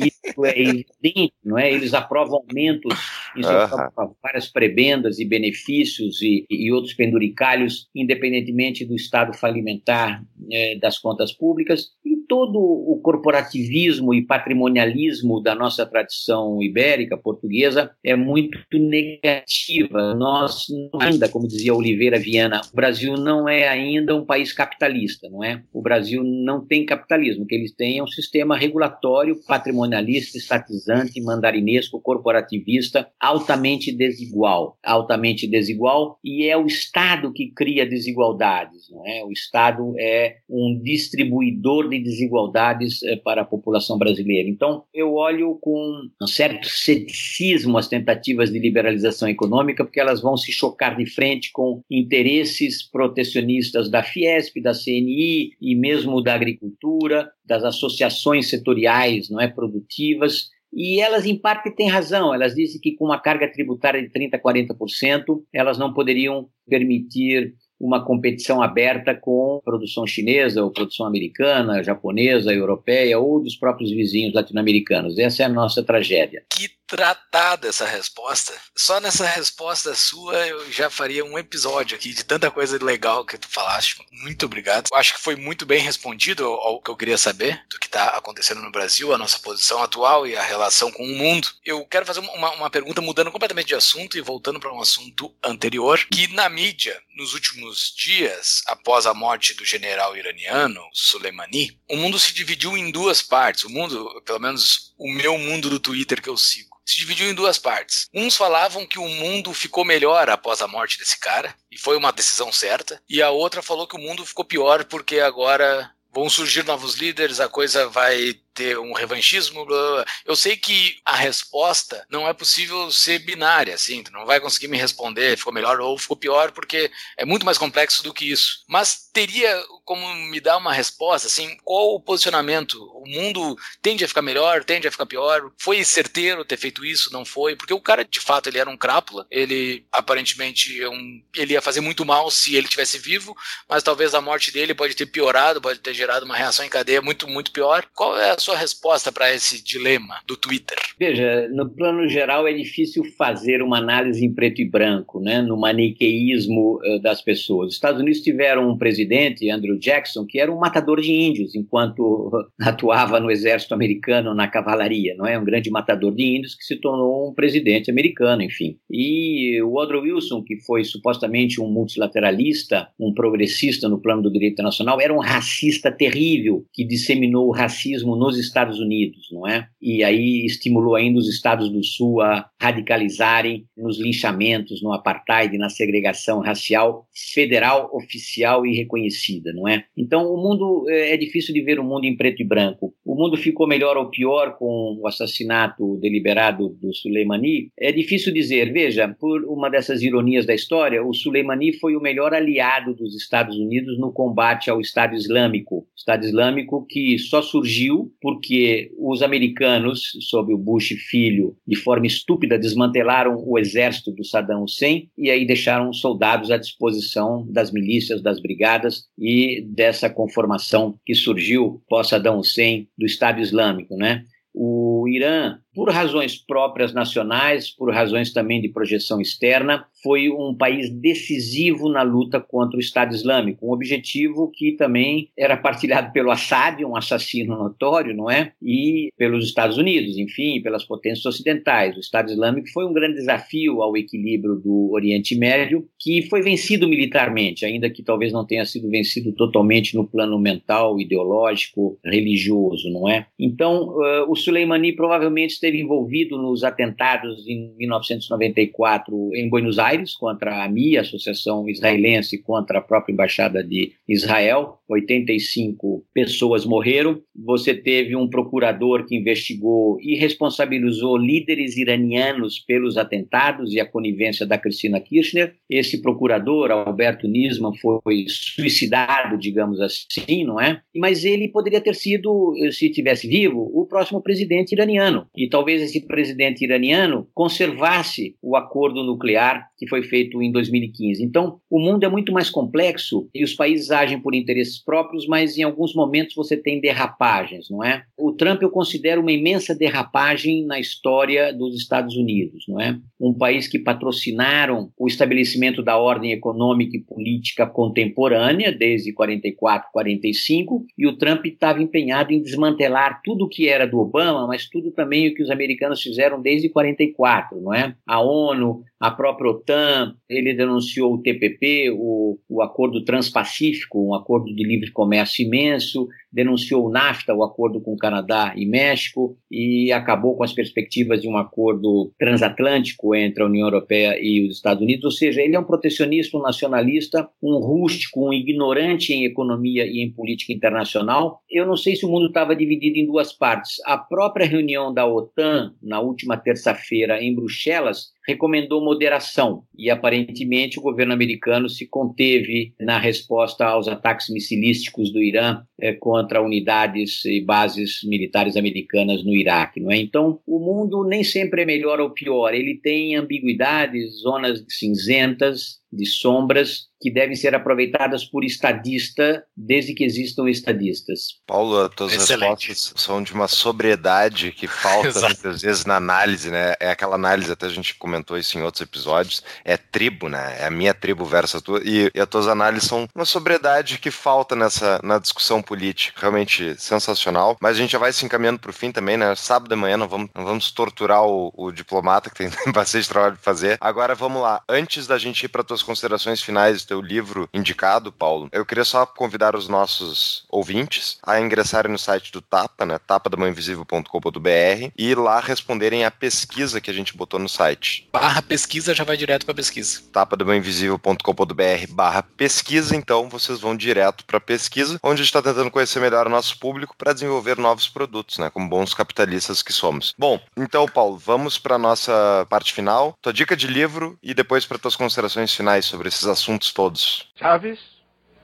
Isso é evidente, não é? Eles aprovam aumentos em uh várias prebendas e benefícios e, e outros penduricalhos, independentemente do estado falimentar é, das contas públicas, e todo o corporativismo e patrimonialismo da nossa tradição ibérica, portuguesa, é muito negativa. Nós ainda, como dizia Oliveira Viana, o Brasil não é ainda um país capitalista, não é? O Brasil não tem capitalismo, o que eles têm é um sistema regulatório, patrimonialista, estatizante, mandarinesco, corporativista, altamente desigual, altamente desigual, e é o Estado que cria desigualdades, não é? O Estado é um distribuidor de desigualdades eh, para a população brasileira. Então, eu olho com um certo ceticismo as tentativas de liberalização econômica, porque elas vão se chocar de frente com interesses protecionistas da Fiesp, da CNI e mesmo da agricultura, das associações setoriais, não é, produtivas, e elas, em parte, têm razão. Elas dizem que com uma carga tributária de 30% a 40%, elas não poderiam permitir uma competição aberta com produção chinesa ou produção americana, japonesa, europeia ou dos próprios vizinhos latino-americanos. Essa é a nossa tragédia. Que tratada essa resposta. Só nessa resposta sua eu já faria um episódio aqui de tanta coisa legal que tu falaste. Muito obrigado. Eu acho que foi muito bem respondido ao que eu queria saber do que está acontecendo no Brasil, a nossa posição atual e a relação com o mundo. Eu quero fazer uma, uma pergunta mudando completamente de assunto e voltando para um assunto anterior, que na mídia, nos últimos dias, após a morte do general iraniano Soleimani, o mundo se dividiu em duas partes. O mundo, pelo menos o meu mundo do Twitter que eu sigo se dividiu em duas partes. Uns falavam que o mundo ficou melhor após a morte desse cara, e foi uma decisão certa, e a outra falou que o mundo ficou pior porque agora vão surgir novos líderes, a coisa vai ter um revanchismo. Blá, blá. Eu sei que a resposta não é possível ser binária, assim, tu não vai conseguir me responder, ficou melhor ou ficou pior, porque é muito mais complexo do que isso. Mas teria como me dar uma resposta, assim, qual o posicionamento? O mundo tende a ficar melhor, tende a ficar pior? Foi certeiro ter feito isso? Não foi? Porque o cara, de fato, ele era um crápula, ele aparentemente é um, ele ia fazer muito mal se ele tivesse vivo, mas talvez a morte dele pode ter piorado, pode ter gerado uma reação em cadeia muito, muito pior. Qual é a sua resposta para esse dilema do Twitter? Veja, no plano geral é difícil fazer uma análise em preto e branco, né, no maniqueísmo uh, das pessoas. Os Estados Unidos tiveram um presidente, Andrew Jackson, que era um matador de índios enquanto atuava no exército americano na cavalaria, não é? Um grande matador de índios que se tornou um presidente americano, enfim. E o Woodrow Wilson, que foi supostamente um multilateralista, um progressista no plano do direito internacional, era um racista terrível que disseminou o racismo nos nos Estados Unidos, não é? E aí estimulou ainda os estados do Sul a radicalizarem nos linchamentos, no apartheid, na segregação racial federal, oficial e reconhecida, não é? Então, o mundo é, é difícil de ver o mundo em preto e branco. O mundo ficou melhor ou pior com o assassinato deliberado do Soleimani? É difícil dizer. Veja, por uma dessas ironias da história, o Soleimani foi o melhor aliado dos Estados Unidos no combate ao Estado Islâmico. Estado Islâmico que só surgiu porque os americanos, sob o Bush filho, de forma estúpida, desmantelaram o exército do Saddam Hussein e aí deixaram soldados à disposição das milícias, das brigadas e dessa conformação que surgiu pós-Saddam Hussein do Estado Islâmico, né? O Irã por razões próprias nacionais, por razões também de projeção externa, foi um país decisivo na luta contra o Estado Islâmico, um objetivo que também era partilhado pelo Assad, um assassino notório, não é? E pelos Estados Unidos, enfim, pelas potências ocidentais. O Estado Islâmico foi um grande desafio ao equilíbrio do Oriente Médio, que foi vencido militarmente, ainda que talvez não tenha sido vencido totalmente no plano mental, ideológico, religioso, não é? Então, uh, o Soleimani provavelmente esteve envolvido nos atentados em 1994 em Buenos Aires contra a MIA, Associação Israelense, contra a própria Embaixada de Israel. 85 pessoas morreram. Você teve um procurador que investigou e responsabilizou líderes iranianos pelos atentados e a conivência da Cristina Kirchner. Esse procurador, Alberto Nisman, foi suicidado, digamos assim, não é? Mas ele poderia ter sido, se tivesse vivo, o próximo presidente iraniano. E talvez esse presidente iraniano conservasse o acordo nuclear que foi feito em 2015. Então, o mundo é muito mais complexo e os países agem por interesses próprios, mas em alguns momentos você tem derrapagens, não é? O Trump eu considero uma imensa derrapagem na história dos Estados Unidos, não é? Um país que patrocinaram o estabelecimento da ordem econômica e política contemporânea desde 44, 45, e o Trump estava empenhado em desmantelar tudo o que era do Obama, mas tudo também o que os americanos fizeram desde 44, não é? A ONU, a própria OTAN, ele denunciou o TPP, o, o Acordo Transpacífico, um acordo de livre comércio imenso, denunciou o NAFTA, o acordo com o Canadá e México, e acabou com as perspectivas de um acordo transatlântico entre a União Europeia e os Estados Unidos. Ou seja, ele é um protecionista, um nacionalista, um rústico, um ignorante em economia e em política internacional. Eu não sei se o mundo estava dividido em duas partes. A própria reunião da OTAN, na última terça-feira, em Bruxelas, recomendou moderação e aparentemente o governo americano se conteve na resposta aos ataques missilísticos do Irã é, contra unidades e bases militares americanas no Iraque, não é? Então, o mundo nem sempre é melhor ou pior, ele tem ambiguidades, zonas cinzentas, de sombras que devem ser aproveitadas por estadista desde que existam estadistas. Paulo, as tuas Excelente. respostas são de uma sobriedade que falta muitas vezes na análise, né? É aquela análise, até a gente comentou isso em outros episódios, é tribo, né? É a minha tribo versus a tua, e, e as tuas análises são uma sobriedade que falta nessa na discussão política, realmente sensacional, mas a gente já vai se encaminhando para o fim também, né? Sábado de manhã não vamos, não vamos torturar o, o diplomata, que tem bastante trabalho para fazer. Agora vamos lá, antes da gente ir para tuas considerações finais do teu livro indicado, Paulo, eu queria só convidar os nossos ouvintes a ingressarem no site do Tapa, né, tapadamãoinvisível.com.br e lá responderem a pesquisa que a gente botou no site. Barra pesquisa já vai direto para pesquisa. tapadamãoinvisível.com.br barra pesquisa, então vocês vão direto para pesquisa, onde a gente está tentando conhecer melhor o nosso público para desenvolver novos produtos, né, como bons capitalistas que somos. Bom, então, Paulo, vamos para nossa parte final. Tua dica de livro e depois para tuas considerações finais sobre esses assuntos todos. Chaves,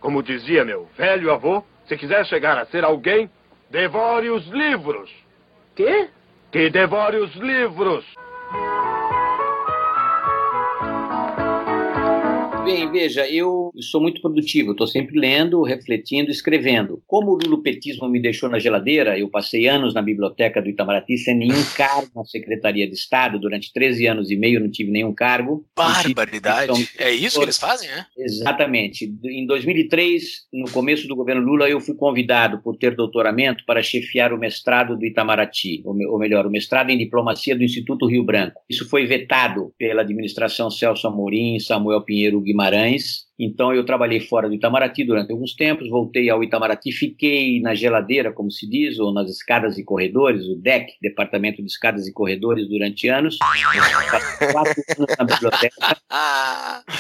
como dizia meu velho avô, se quiser chegar a ser alguém, devore os livros. Quê? Que devore os livros. Bem, veja, eu sou muito produtivo, estou sempre lendo, refletindo, escrevendo. Como o lulopetismo me deixou na geladeira, eu passei anos na biblioteca do Itamaraty sem nenhum cargo na Secretaria de Estado, durante 13 anos e meio não tive nenhum cargo. Barbaridade! Tive... É isso que eles fazem, né? Exatamente. Em 2003, no começo do governo Lula, eu fui convidado por ter doutoramento para chefiar o mestrado do Itamaraty, ou melhor, o mestrado em diplomacia do Instituto Rio Branco. Isso foi vetado pela administração Celso Amorim, Samuel Pinheiro Guimarães Guimarães, então eu trabalhei fora do Itamaraty durante alguns tempos, voltei ao Itamaraty, fiquei na geladeira, como se diz, ou nas escadas e corredores, o DEC, Departamento de Escadas e Corredores, durante anos. quatro anos na biblioteca.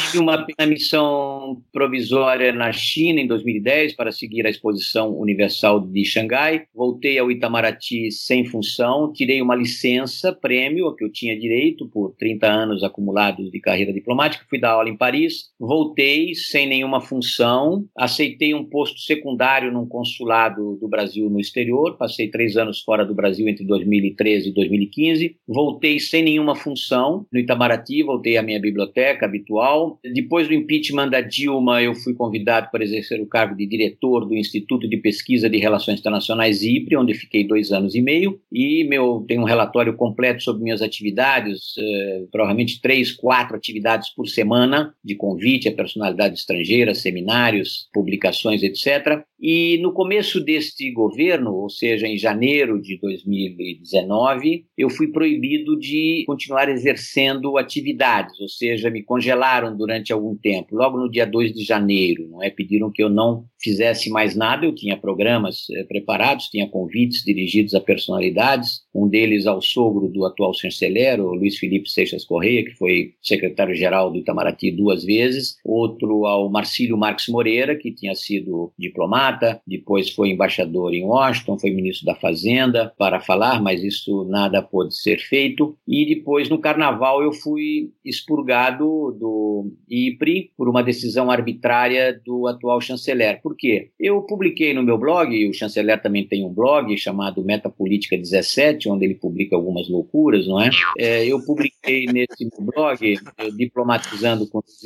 Tive uma, uma missão provisória na China em 2010 para seguir a exposição universal de Xangai. Voltei ao Itamaraty sem função, tirei uma licença, prêmio, a que eu tinha direito por 30 anos acumulados de carreira diplomática, fui dar aula em Paris, voltei sem nenhuma função, aceitei um posto secundário num consulado do Brasil no exterior, passei três anos fora do Brasil entre 2013 e 2015, voltei sem nenhuma função no Itamaraty, voltei à minha biblioteca habitual. Depois do impeachment da Dilma, eu fui convidado para exercer o cargo de diretor do Instituto de Pesquisa de Relações Internacionais IPRE, onde fiquei dois anos e meio, e meu tenho um relatório completo sobre minhas atividades, eh, provavelmente três, quatro atividades por semana, de convite a personalidades estrangeiras, seminários, publicações, etc. E no começo deste governo, ou seja, em janeiro de 2019, eu fui proibido de continuar exercendo atividades, ou seja, me congelaram durante algum tempo. Logo no dia 2 de janeiro, não é? Pediram que eu não fizesse mais nada, eu tinha programas eh, preparados, tinha convites dirigidos a personalidades, um deles ao sogro do atual chanceler, o Luiz Felipe Seixas Correia, que foi secretário-geral do Itamaraty duas vezes, outro ao Marcílio Marques Moreira, que tinha sido diplomata, depois foi embaixador em Washington, foi ministro da Fazenda para falar, mas isso nada pôde ser feito, e depois no carnaval eu fui expurgado do IPRI por uma decisão arbitrária do atual chanceler. Por quê? Eu publiquei no meu blog, o chanceler também tem um blog chamado Metapolítica 17, onde ele publica algumas loucuras, não é? é eu publiquei nesse blog, eh, Diplomatizando com os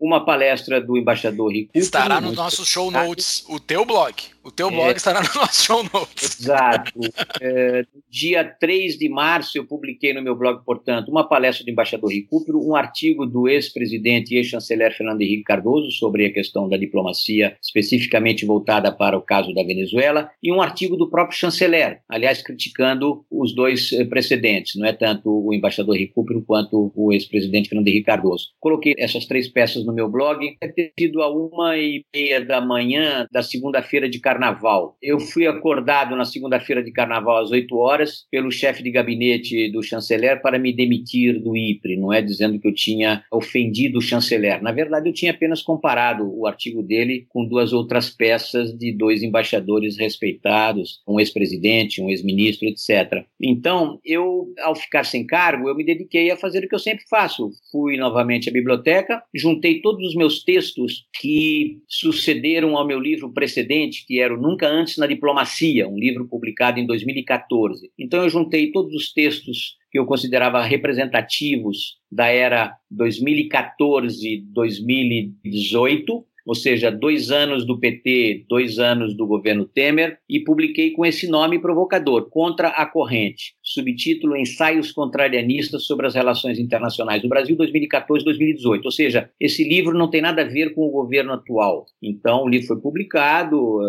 uma palestra do embaixador Rico. Estará no nosso show notes, o teu blog. O teu blog é, estará no nosso show notes. Exato. É, dia 3 de março, eu publiquei no meu blog, portanto, uma palestra do embaixador Recupero, um artigo do ex-presidente e ex-chanceler Fernando Henrique Cardoso sobre a questão da diplomacia, especificamente voltada para o caso da Venezuela, e um artigo do próprio chanceler, aliás, criticando os dois eh, precedentes, não é tanto o embaixador Recupero quanto o ex-presidente Fernando Henrique Cardoso. Coloquei essas três peças no meu blog, deve ter sido a uma e meia da manhã da segunda-feira de carnaval. Eu fui acordado na segunda-feira de carnaval às 8 horas pelo chefe de gabinete do chanceler para me demitir do IPRE, não é dizendo que eu tinha ofendido o chanceler. Na verdade, eu tinha apenas comparado o artigo dele com duas outras peças de dois embaixadores respeitados, um ex-presidente, um ex-ministro, etc. Então, eu, ao ficar sem cargo, eu me dediquei a fazer o que eu sempre faço. Fui novamente à biblioteca, juntei todos os meus textos que sucederam ao meu livro precedente, que era era o Nunca Antes na Diplomacia, um livro publicado em 2014. Então eu juntei todos os textos que eu considerava representativos da era 2014-2018 ou seja, dois anos do PT, dois anos do governo Temer, e publiquei com esse nome provocador, Contra a Corrente, subtítulo Ensaios Contrarianistas sobre as Relações Internacionais do Brasil 2014-2018. Ou seja, esse livro não tem nada a ver com o governo atual. Então, o livro foi publicado,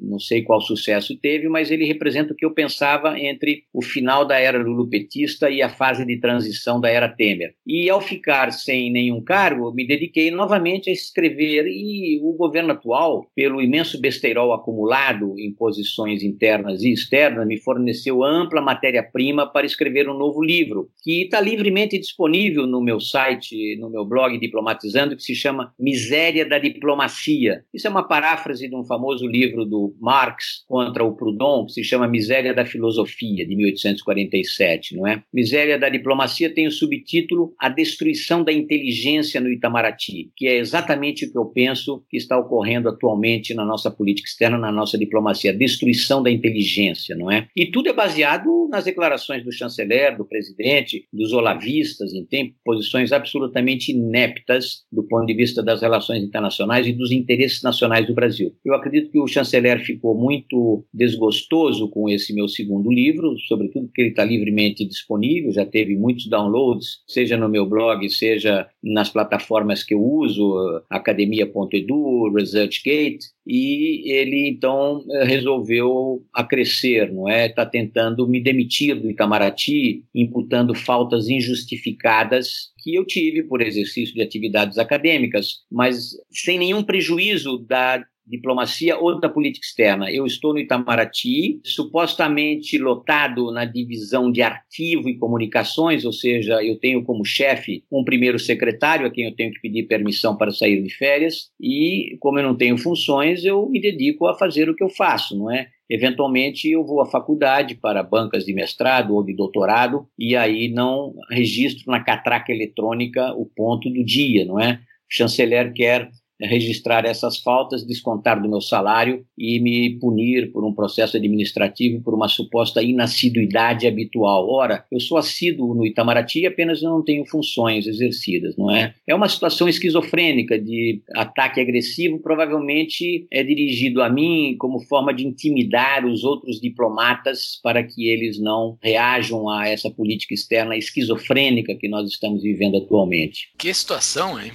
não sei qual sucesso teve, mas ele representa o que eu pensava entre o final da era lulopetista e a fase de transição da era Temer. E ao ficar sem nenhum cargo, me dediquei novamente a escrever e o governo atual, pelo imenso besteirol acumulado em posições internas e externas, me forneceu ampla matéria-prima para escrever um novo livro, que está livremente disponível no meu site, no meu blog Diplomatizando, que se chama Miséria da Diplomacia. Isso é uma paráfrase de um famoso livro do Marx contra o Proudhon, que se chama Miséria da Filosofia, de 1847, não é? Miséria da Diplomacia tem o subtítulo A Destruição da Inteligência no Itamaraty, que é exatamente o que eu penso isso que está ocorrendo atualmente na nossa política externa, na nossa diplomacia, a destruição da inteligência, não é? E tudo é baseado nas declarações do chanceler, do presidente, dos olavistas, tem posições absolutamente ineptas do ponto de vista das relações internacionais e dos interesses nacionais do Brasil. Eu acredito que o chanceler ficou muito desgostoso com esse meu segundo livro, sobretudo porque ele está livremente disponível, já teve muitos downloads, seja no meu blog, seja nas plataformas que eu uso, academia.com Pompidou, ResearchGate, e ele então resolveu acrescer, não é? Está tentando me demitir do Itamaraty, imputando faltas injustificadas que eu tive por exercício de atividades acadêmicas, mas sem nenhum prejuízo da diplomacia ou da política externa. Eu estou no Itamaraty, supostamente lotado na divisão de arquivo e comunicações, ou seja, eu tenho como chefe um primeiro secretário a quem eu tenho que pedir permissão para sair de férias, e como eu não tenho funções, eu me dedico a fazer o que eu faço, não é? Eventualmente eu vou à faculdade para bancas de mestrado ou de doutorado e aí não registro na catraca eletrônica o ponto do dia, não é? O chanceler quer registrar essas faltas, descontar do meu salário e me punir por um processo administrativo por uma suposta inassiduidade habitual. Ora, eu sou assíduo no Itamaraty, apenas eu não tenho funções exercidas, não é? É uma situação esquizofrênica de ataque agressivo, provavelmente é dirigido a mim como forma de intimidar os outros diplomatas para que eles não reajam a essa política externa esquizofrênica que nós estamos vivendo atualmente. Que situação, hein?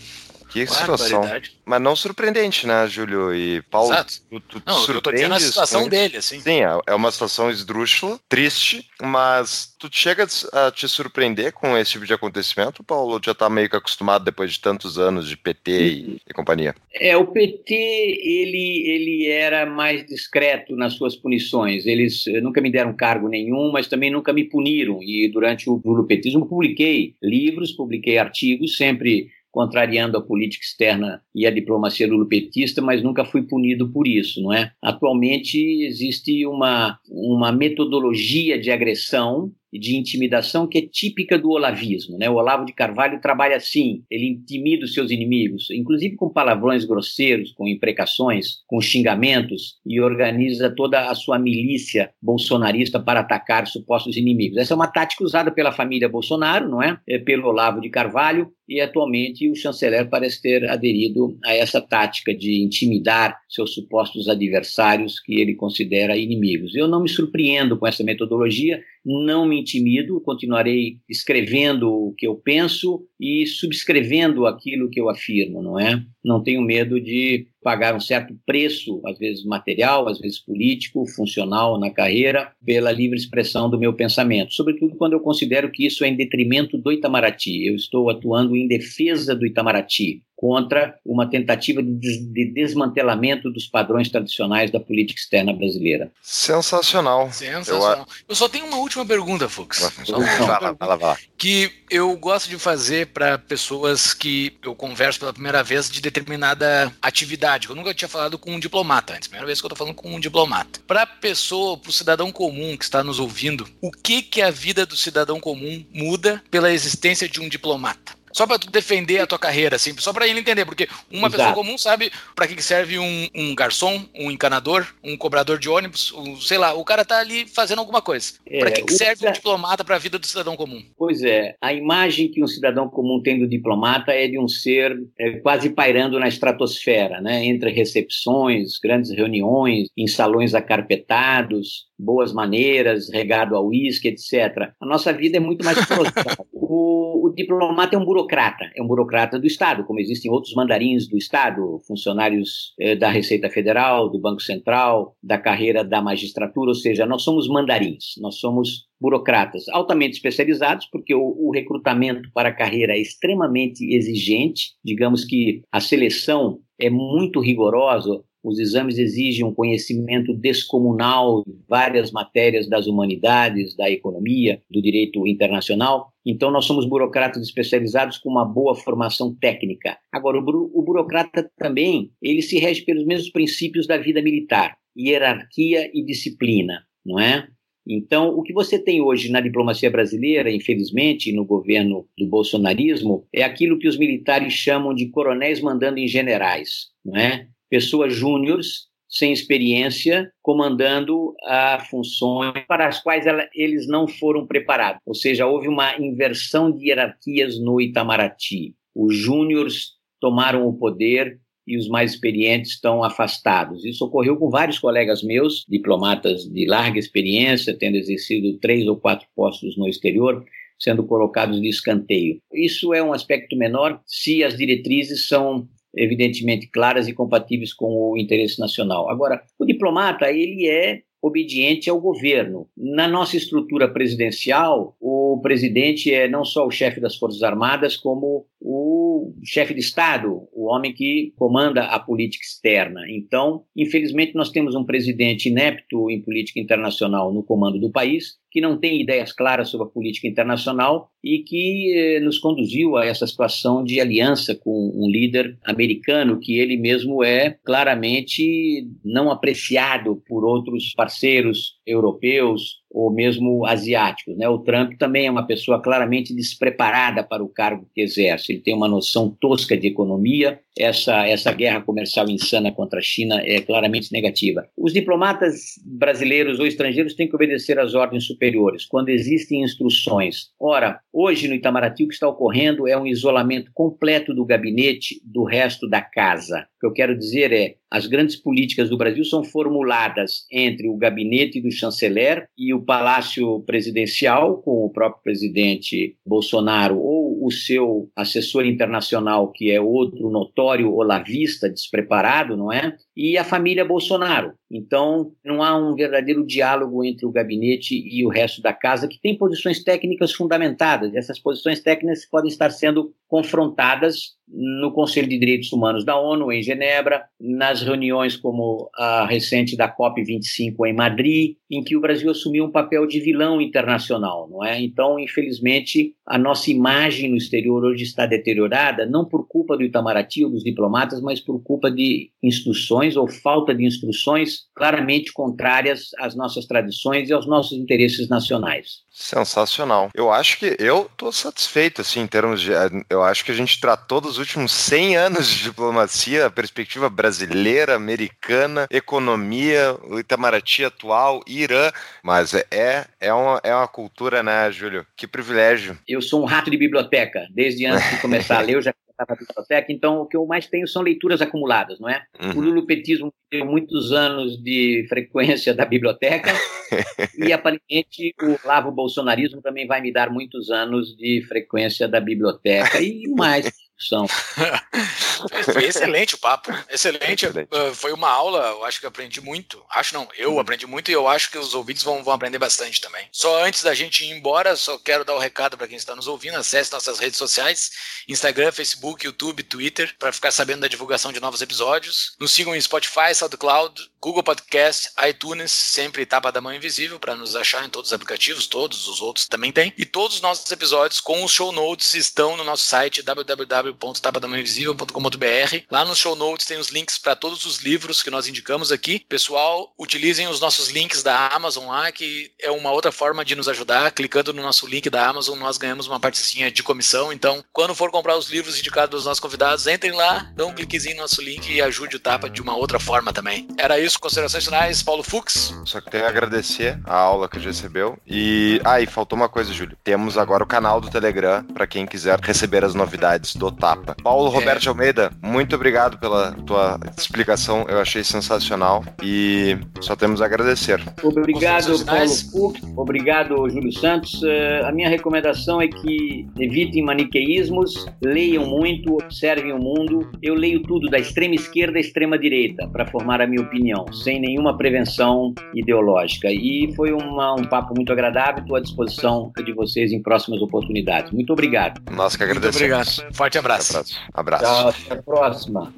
Que situação. Mas não surpreendente, né, Júlio e Paulo? Exato. Tu, tu não, eu tô tendo a situação dele, assim. Sim, é, é uma situação esdrúxula, triste, mas tu chega a te surpreender com esse tipo de acontecimento, Paulo? Ou já tá meio que acostumado depois de tantos anos de PT e, e companhia? É, o PT, ele, ele era mais discreto nas suas punições. Eles eh, nunca me deram cargo nenhum, mas também nunca me puniram. E durante o lupetismo publiquei livros, publiquei artigos, sempre contrariando a política externa e a diplomacia lulopetista, mas nunca fui punido por isso, não é? Atualmente existe uma, uma metodologia de agressão de intimidação que é típica do olavismo. Né? O Olavo de Carvalho trabalha assim, ele intimida os seus inimigos, inclusive com palavrões grosseiros, com imprecações, com xingamentos, e organiza toda a sua milícia bolsonarista para atacar supostos inimigos. Essa é uma tática usada pela família Bolsonaro, não é? é pelo Olavo de Carvalho, e atualmente o chanceler parece ter aderido a essa tática de intimidar seus supostos adversários que ele considera inimigos. Eu não me surpreendo com essa metodologia, não me intimido, continuarei escrevendo o que eu penso e subscrevendo aquilo que eu afirmo, não é? Não tenho medo de pagar um certo preço, às vezes material, às vezes político, funcional na carreira, pela livre expressão do meu pensamento, sobretudo quando eu considero que isso é em detrimento do Itamaraty. Eu estou atuando em defesa do Itamaraty contra uma tentativa de, des de, desmantelamento dos padrões tradicionais da política externa brasileira. Sensacional. Sensacional. Eu, eu só tenho uma última pergunta, Fux. Só uma última pergunta, que eu gosto de fazer para pessoas que eu converso pela primeira vez de determinada atividade. Eu nunca tinha falado com um diplomata antes. Primeira vez que eu estou falando com um diplomata. Para a pessoa, para o cidadão comum que está nos ouvindo, o que que a vida do cidadão comum muda pela existência de um diplomata? Só para defender a tua carreira, assim, só para ele entender, porque uma Exato. pessoa comum sabe para que serve um, um, garçom, um encanador, um cobrador de ônibus, um, sei lá, o cara tá ali fazendo alguma coisa. É, para que, que serve um diplomata para a vida do cidadão comum? Pois é, a imagem que um cidadão comum tem do diplomata é de um ser é, quase pairando na estratosfera, né, entre recepções, grandes reuniões, em salões acarpetados, boas maneiras, regado a uísque, etc. A nossa vida é muito mais o, o diplomata é um burocrata, é um burocrata do Estado, como existem outros mandarins do Estado, funcionários eh, da Receita Federal, do Banco Central, da carreira da magistratura, ou seja, nós somos mandarins, nós somos burocratas altamente especializados, porque o, o, recrutamento para a carreira é extremamente exigente, digamos que a seleção é muito rigorosa, os exames exigem um conhecimento descomunal de várias matérias das humanidades, da economia, do direito internacional. Então, nós somos burocratas especializados com uma boa formação técnica. Agora, o, o burocrata também, ele se rege pelos mesmos princípios da vida militar, hierarquia e disciplina, não é? Então, o que você tem hoje na diplomacia brasileira, infelizmente, no governo do bolsonarismo, é aquilo que os militares chamam de coronéis mandando em generais, não é? Pessoas júniores sem experiência comandando a funções para as quais ela, eles não foram preparados. Ou seja, houve uma inversão de hierarquias no Itamaraty. Os júniores tomaram o poder e os mais experientes estão afastados. Isso ocorreu com vários colegas meus, diplomatas de larga experiência, tendo exercido três ou quatro postos no exterior, sendo colocados de escanteio. Isso é um aspecto menor se as diretrizes são evidentemente claras e compatíveis com o interesse nacional. Agora, o diplomata, ele é obediente ao governo. Na nossa estrutura presidencial, o presidente é não só o chefe das Forças Armadas, como o chefe de Estado, o homem que comanda a política externa. Então, infelizmente, nós temos um presidente inepto em política internacional no comando do país, que não tem ideias claras sobre a política internacional e que eh, nos conduziu a essa situação de aliança com um líder americano que ele mesmo é claramente não apreciado por outros parceiros europeus ou mesmo asiáticos. Né? O Trump também é uma pessoa claramente despreparada para o cargo que exerce. Ele tem uma noção tosca de economia. Essa, essa guerra comercial insana contra a China é claramente negativa. Os diplomatas brasileiros ou estrangeiros têm que obedecer às ordens superiores quando existem instruções. Ora, hoje no Itamaraty o que está ocorrendo é um isolamento completo do gabinete do resto da casa. O que eu quero dizer é as grandes políticas do Brasil são formuladas entre o gabinete do chanceler e o palácio presidencial, com o próprio presidente Bolsonaro ou o seu assessor internacional, que é outro notório olavista, despreparado, não é? E a família Bolsonaro. Então, não há um verdadeiro diálogo entre o gabinete e o resto da casa, que tem posições técnicas fundamentadas. Essas posições técnicas podem estar sendo confrontadas no Conselho de Direitos Humanos da ONU, em Genebra, nas reuniões como a recente da COP25 em Madrid, em que o Brasil assumiu um papel de vilão internacional, não é? Então, infelizmente, a nossa imagem no exterior hoje está deteriorada, não por culpa do Itamaraty ou dos diplomatas, mas por culpa de instruções ou falta de instruções claramente contrárias às nossas tradições e aos nossos interesses nacionais. Sensacional. Eu acho que eu estou satisfeito, assim, em termos de. Eu acho que a gente tratou dos últimos 100 anos de diplomacia, a perspectiva brasileira, americana, economia, o Itamaraty atual, Irã. Mas é, é, uma, é uma cultura, né, Júlio? Que privilégio. Eu sou um rato de biblioteca. Desde antes de começar a ler, eu já na biblioteca, então o que eu mais tenho são leituras acumuladas, não é? Uhum. O lulupetismo tem muitos anos de frequência da biblioteca e aparentemente o lavo bolsonarismo também vai me dar muitos anos de frequência da biblioteca e mais discussão. Foi excelente o papo. Excelente. excelente. Uh, foi uma aula, eu acho que aprendi muito. Acho não, eu uhum. aprendi muito e eu acho que os ouvintes vão, vão aprender bastante também. Só antes da gente ir embora, só quero dar o um recado para quem está nos ouvindo. Acesse nossas redes sociais: Instagram, Facebook, YouTube, Twitter, para ficar sabendo da divulgação de novos episódios. Nos sigam em Spotify, SoundCloud, Google Podcast, iTunes, sempre Tapa da Mão Invisível, para nos achar em todos os aplicativos, todos os outros também tem. E todos os nossos episódios com os show notes estão no nosso site www www.tapadamainvisível.com.br. Lá nos show notes tem os links para todos os livros que nós indicamos aqui. Pessoal, utilizem os nossos links da Amazon lá, que é uma outra forma de nos ajudar. Clicando no nosso link da Amazon, nós ganhamos uma partezinha de comissão. Então, quando for comprar os livros indicados pelos nossos convidados, entrem lá, dão um cliquezinho no nosso link e ajude o Tapa de uma outra forma também. Era isso, considerações finais, Paulo Fux. Só que tenho a agradecer a aula que a gente recebeu. E, ah, e faltou uma coisa, Júlio. Temos agora o canal do Telegram para quem quiser receber as novidades do Tapa. Paulo é. Roberto Almeida, muito obrigado pela tua explicação, eu achei sensacional e só temos a agradecer. Obrigado, Paulo Fux, obrigado, Júlio Santos. Uh, a minha recomendação é que evitem maniqueísmos, leiam muito, observem o mundo. Eu leio tudo da extrema esquerda à extrema direita para formar a minha opinião, sem nenhuma prevenção ideológica. E foi uma, um papo muito agradável, estou à disposição de vocês em próximas oportunidades. Muito obrigado. Nós que agradecemos. Muito obrigado. Forte abraço. Abraço. Tchau, até a próxima.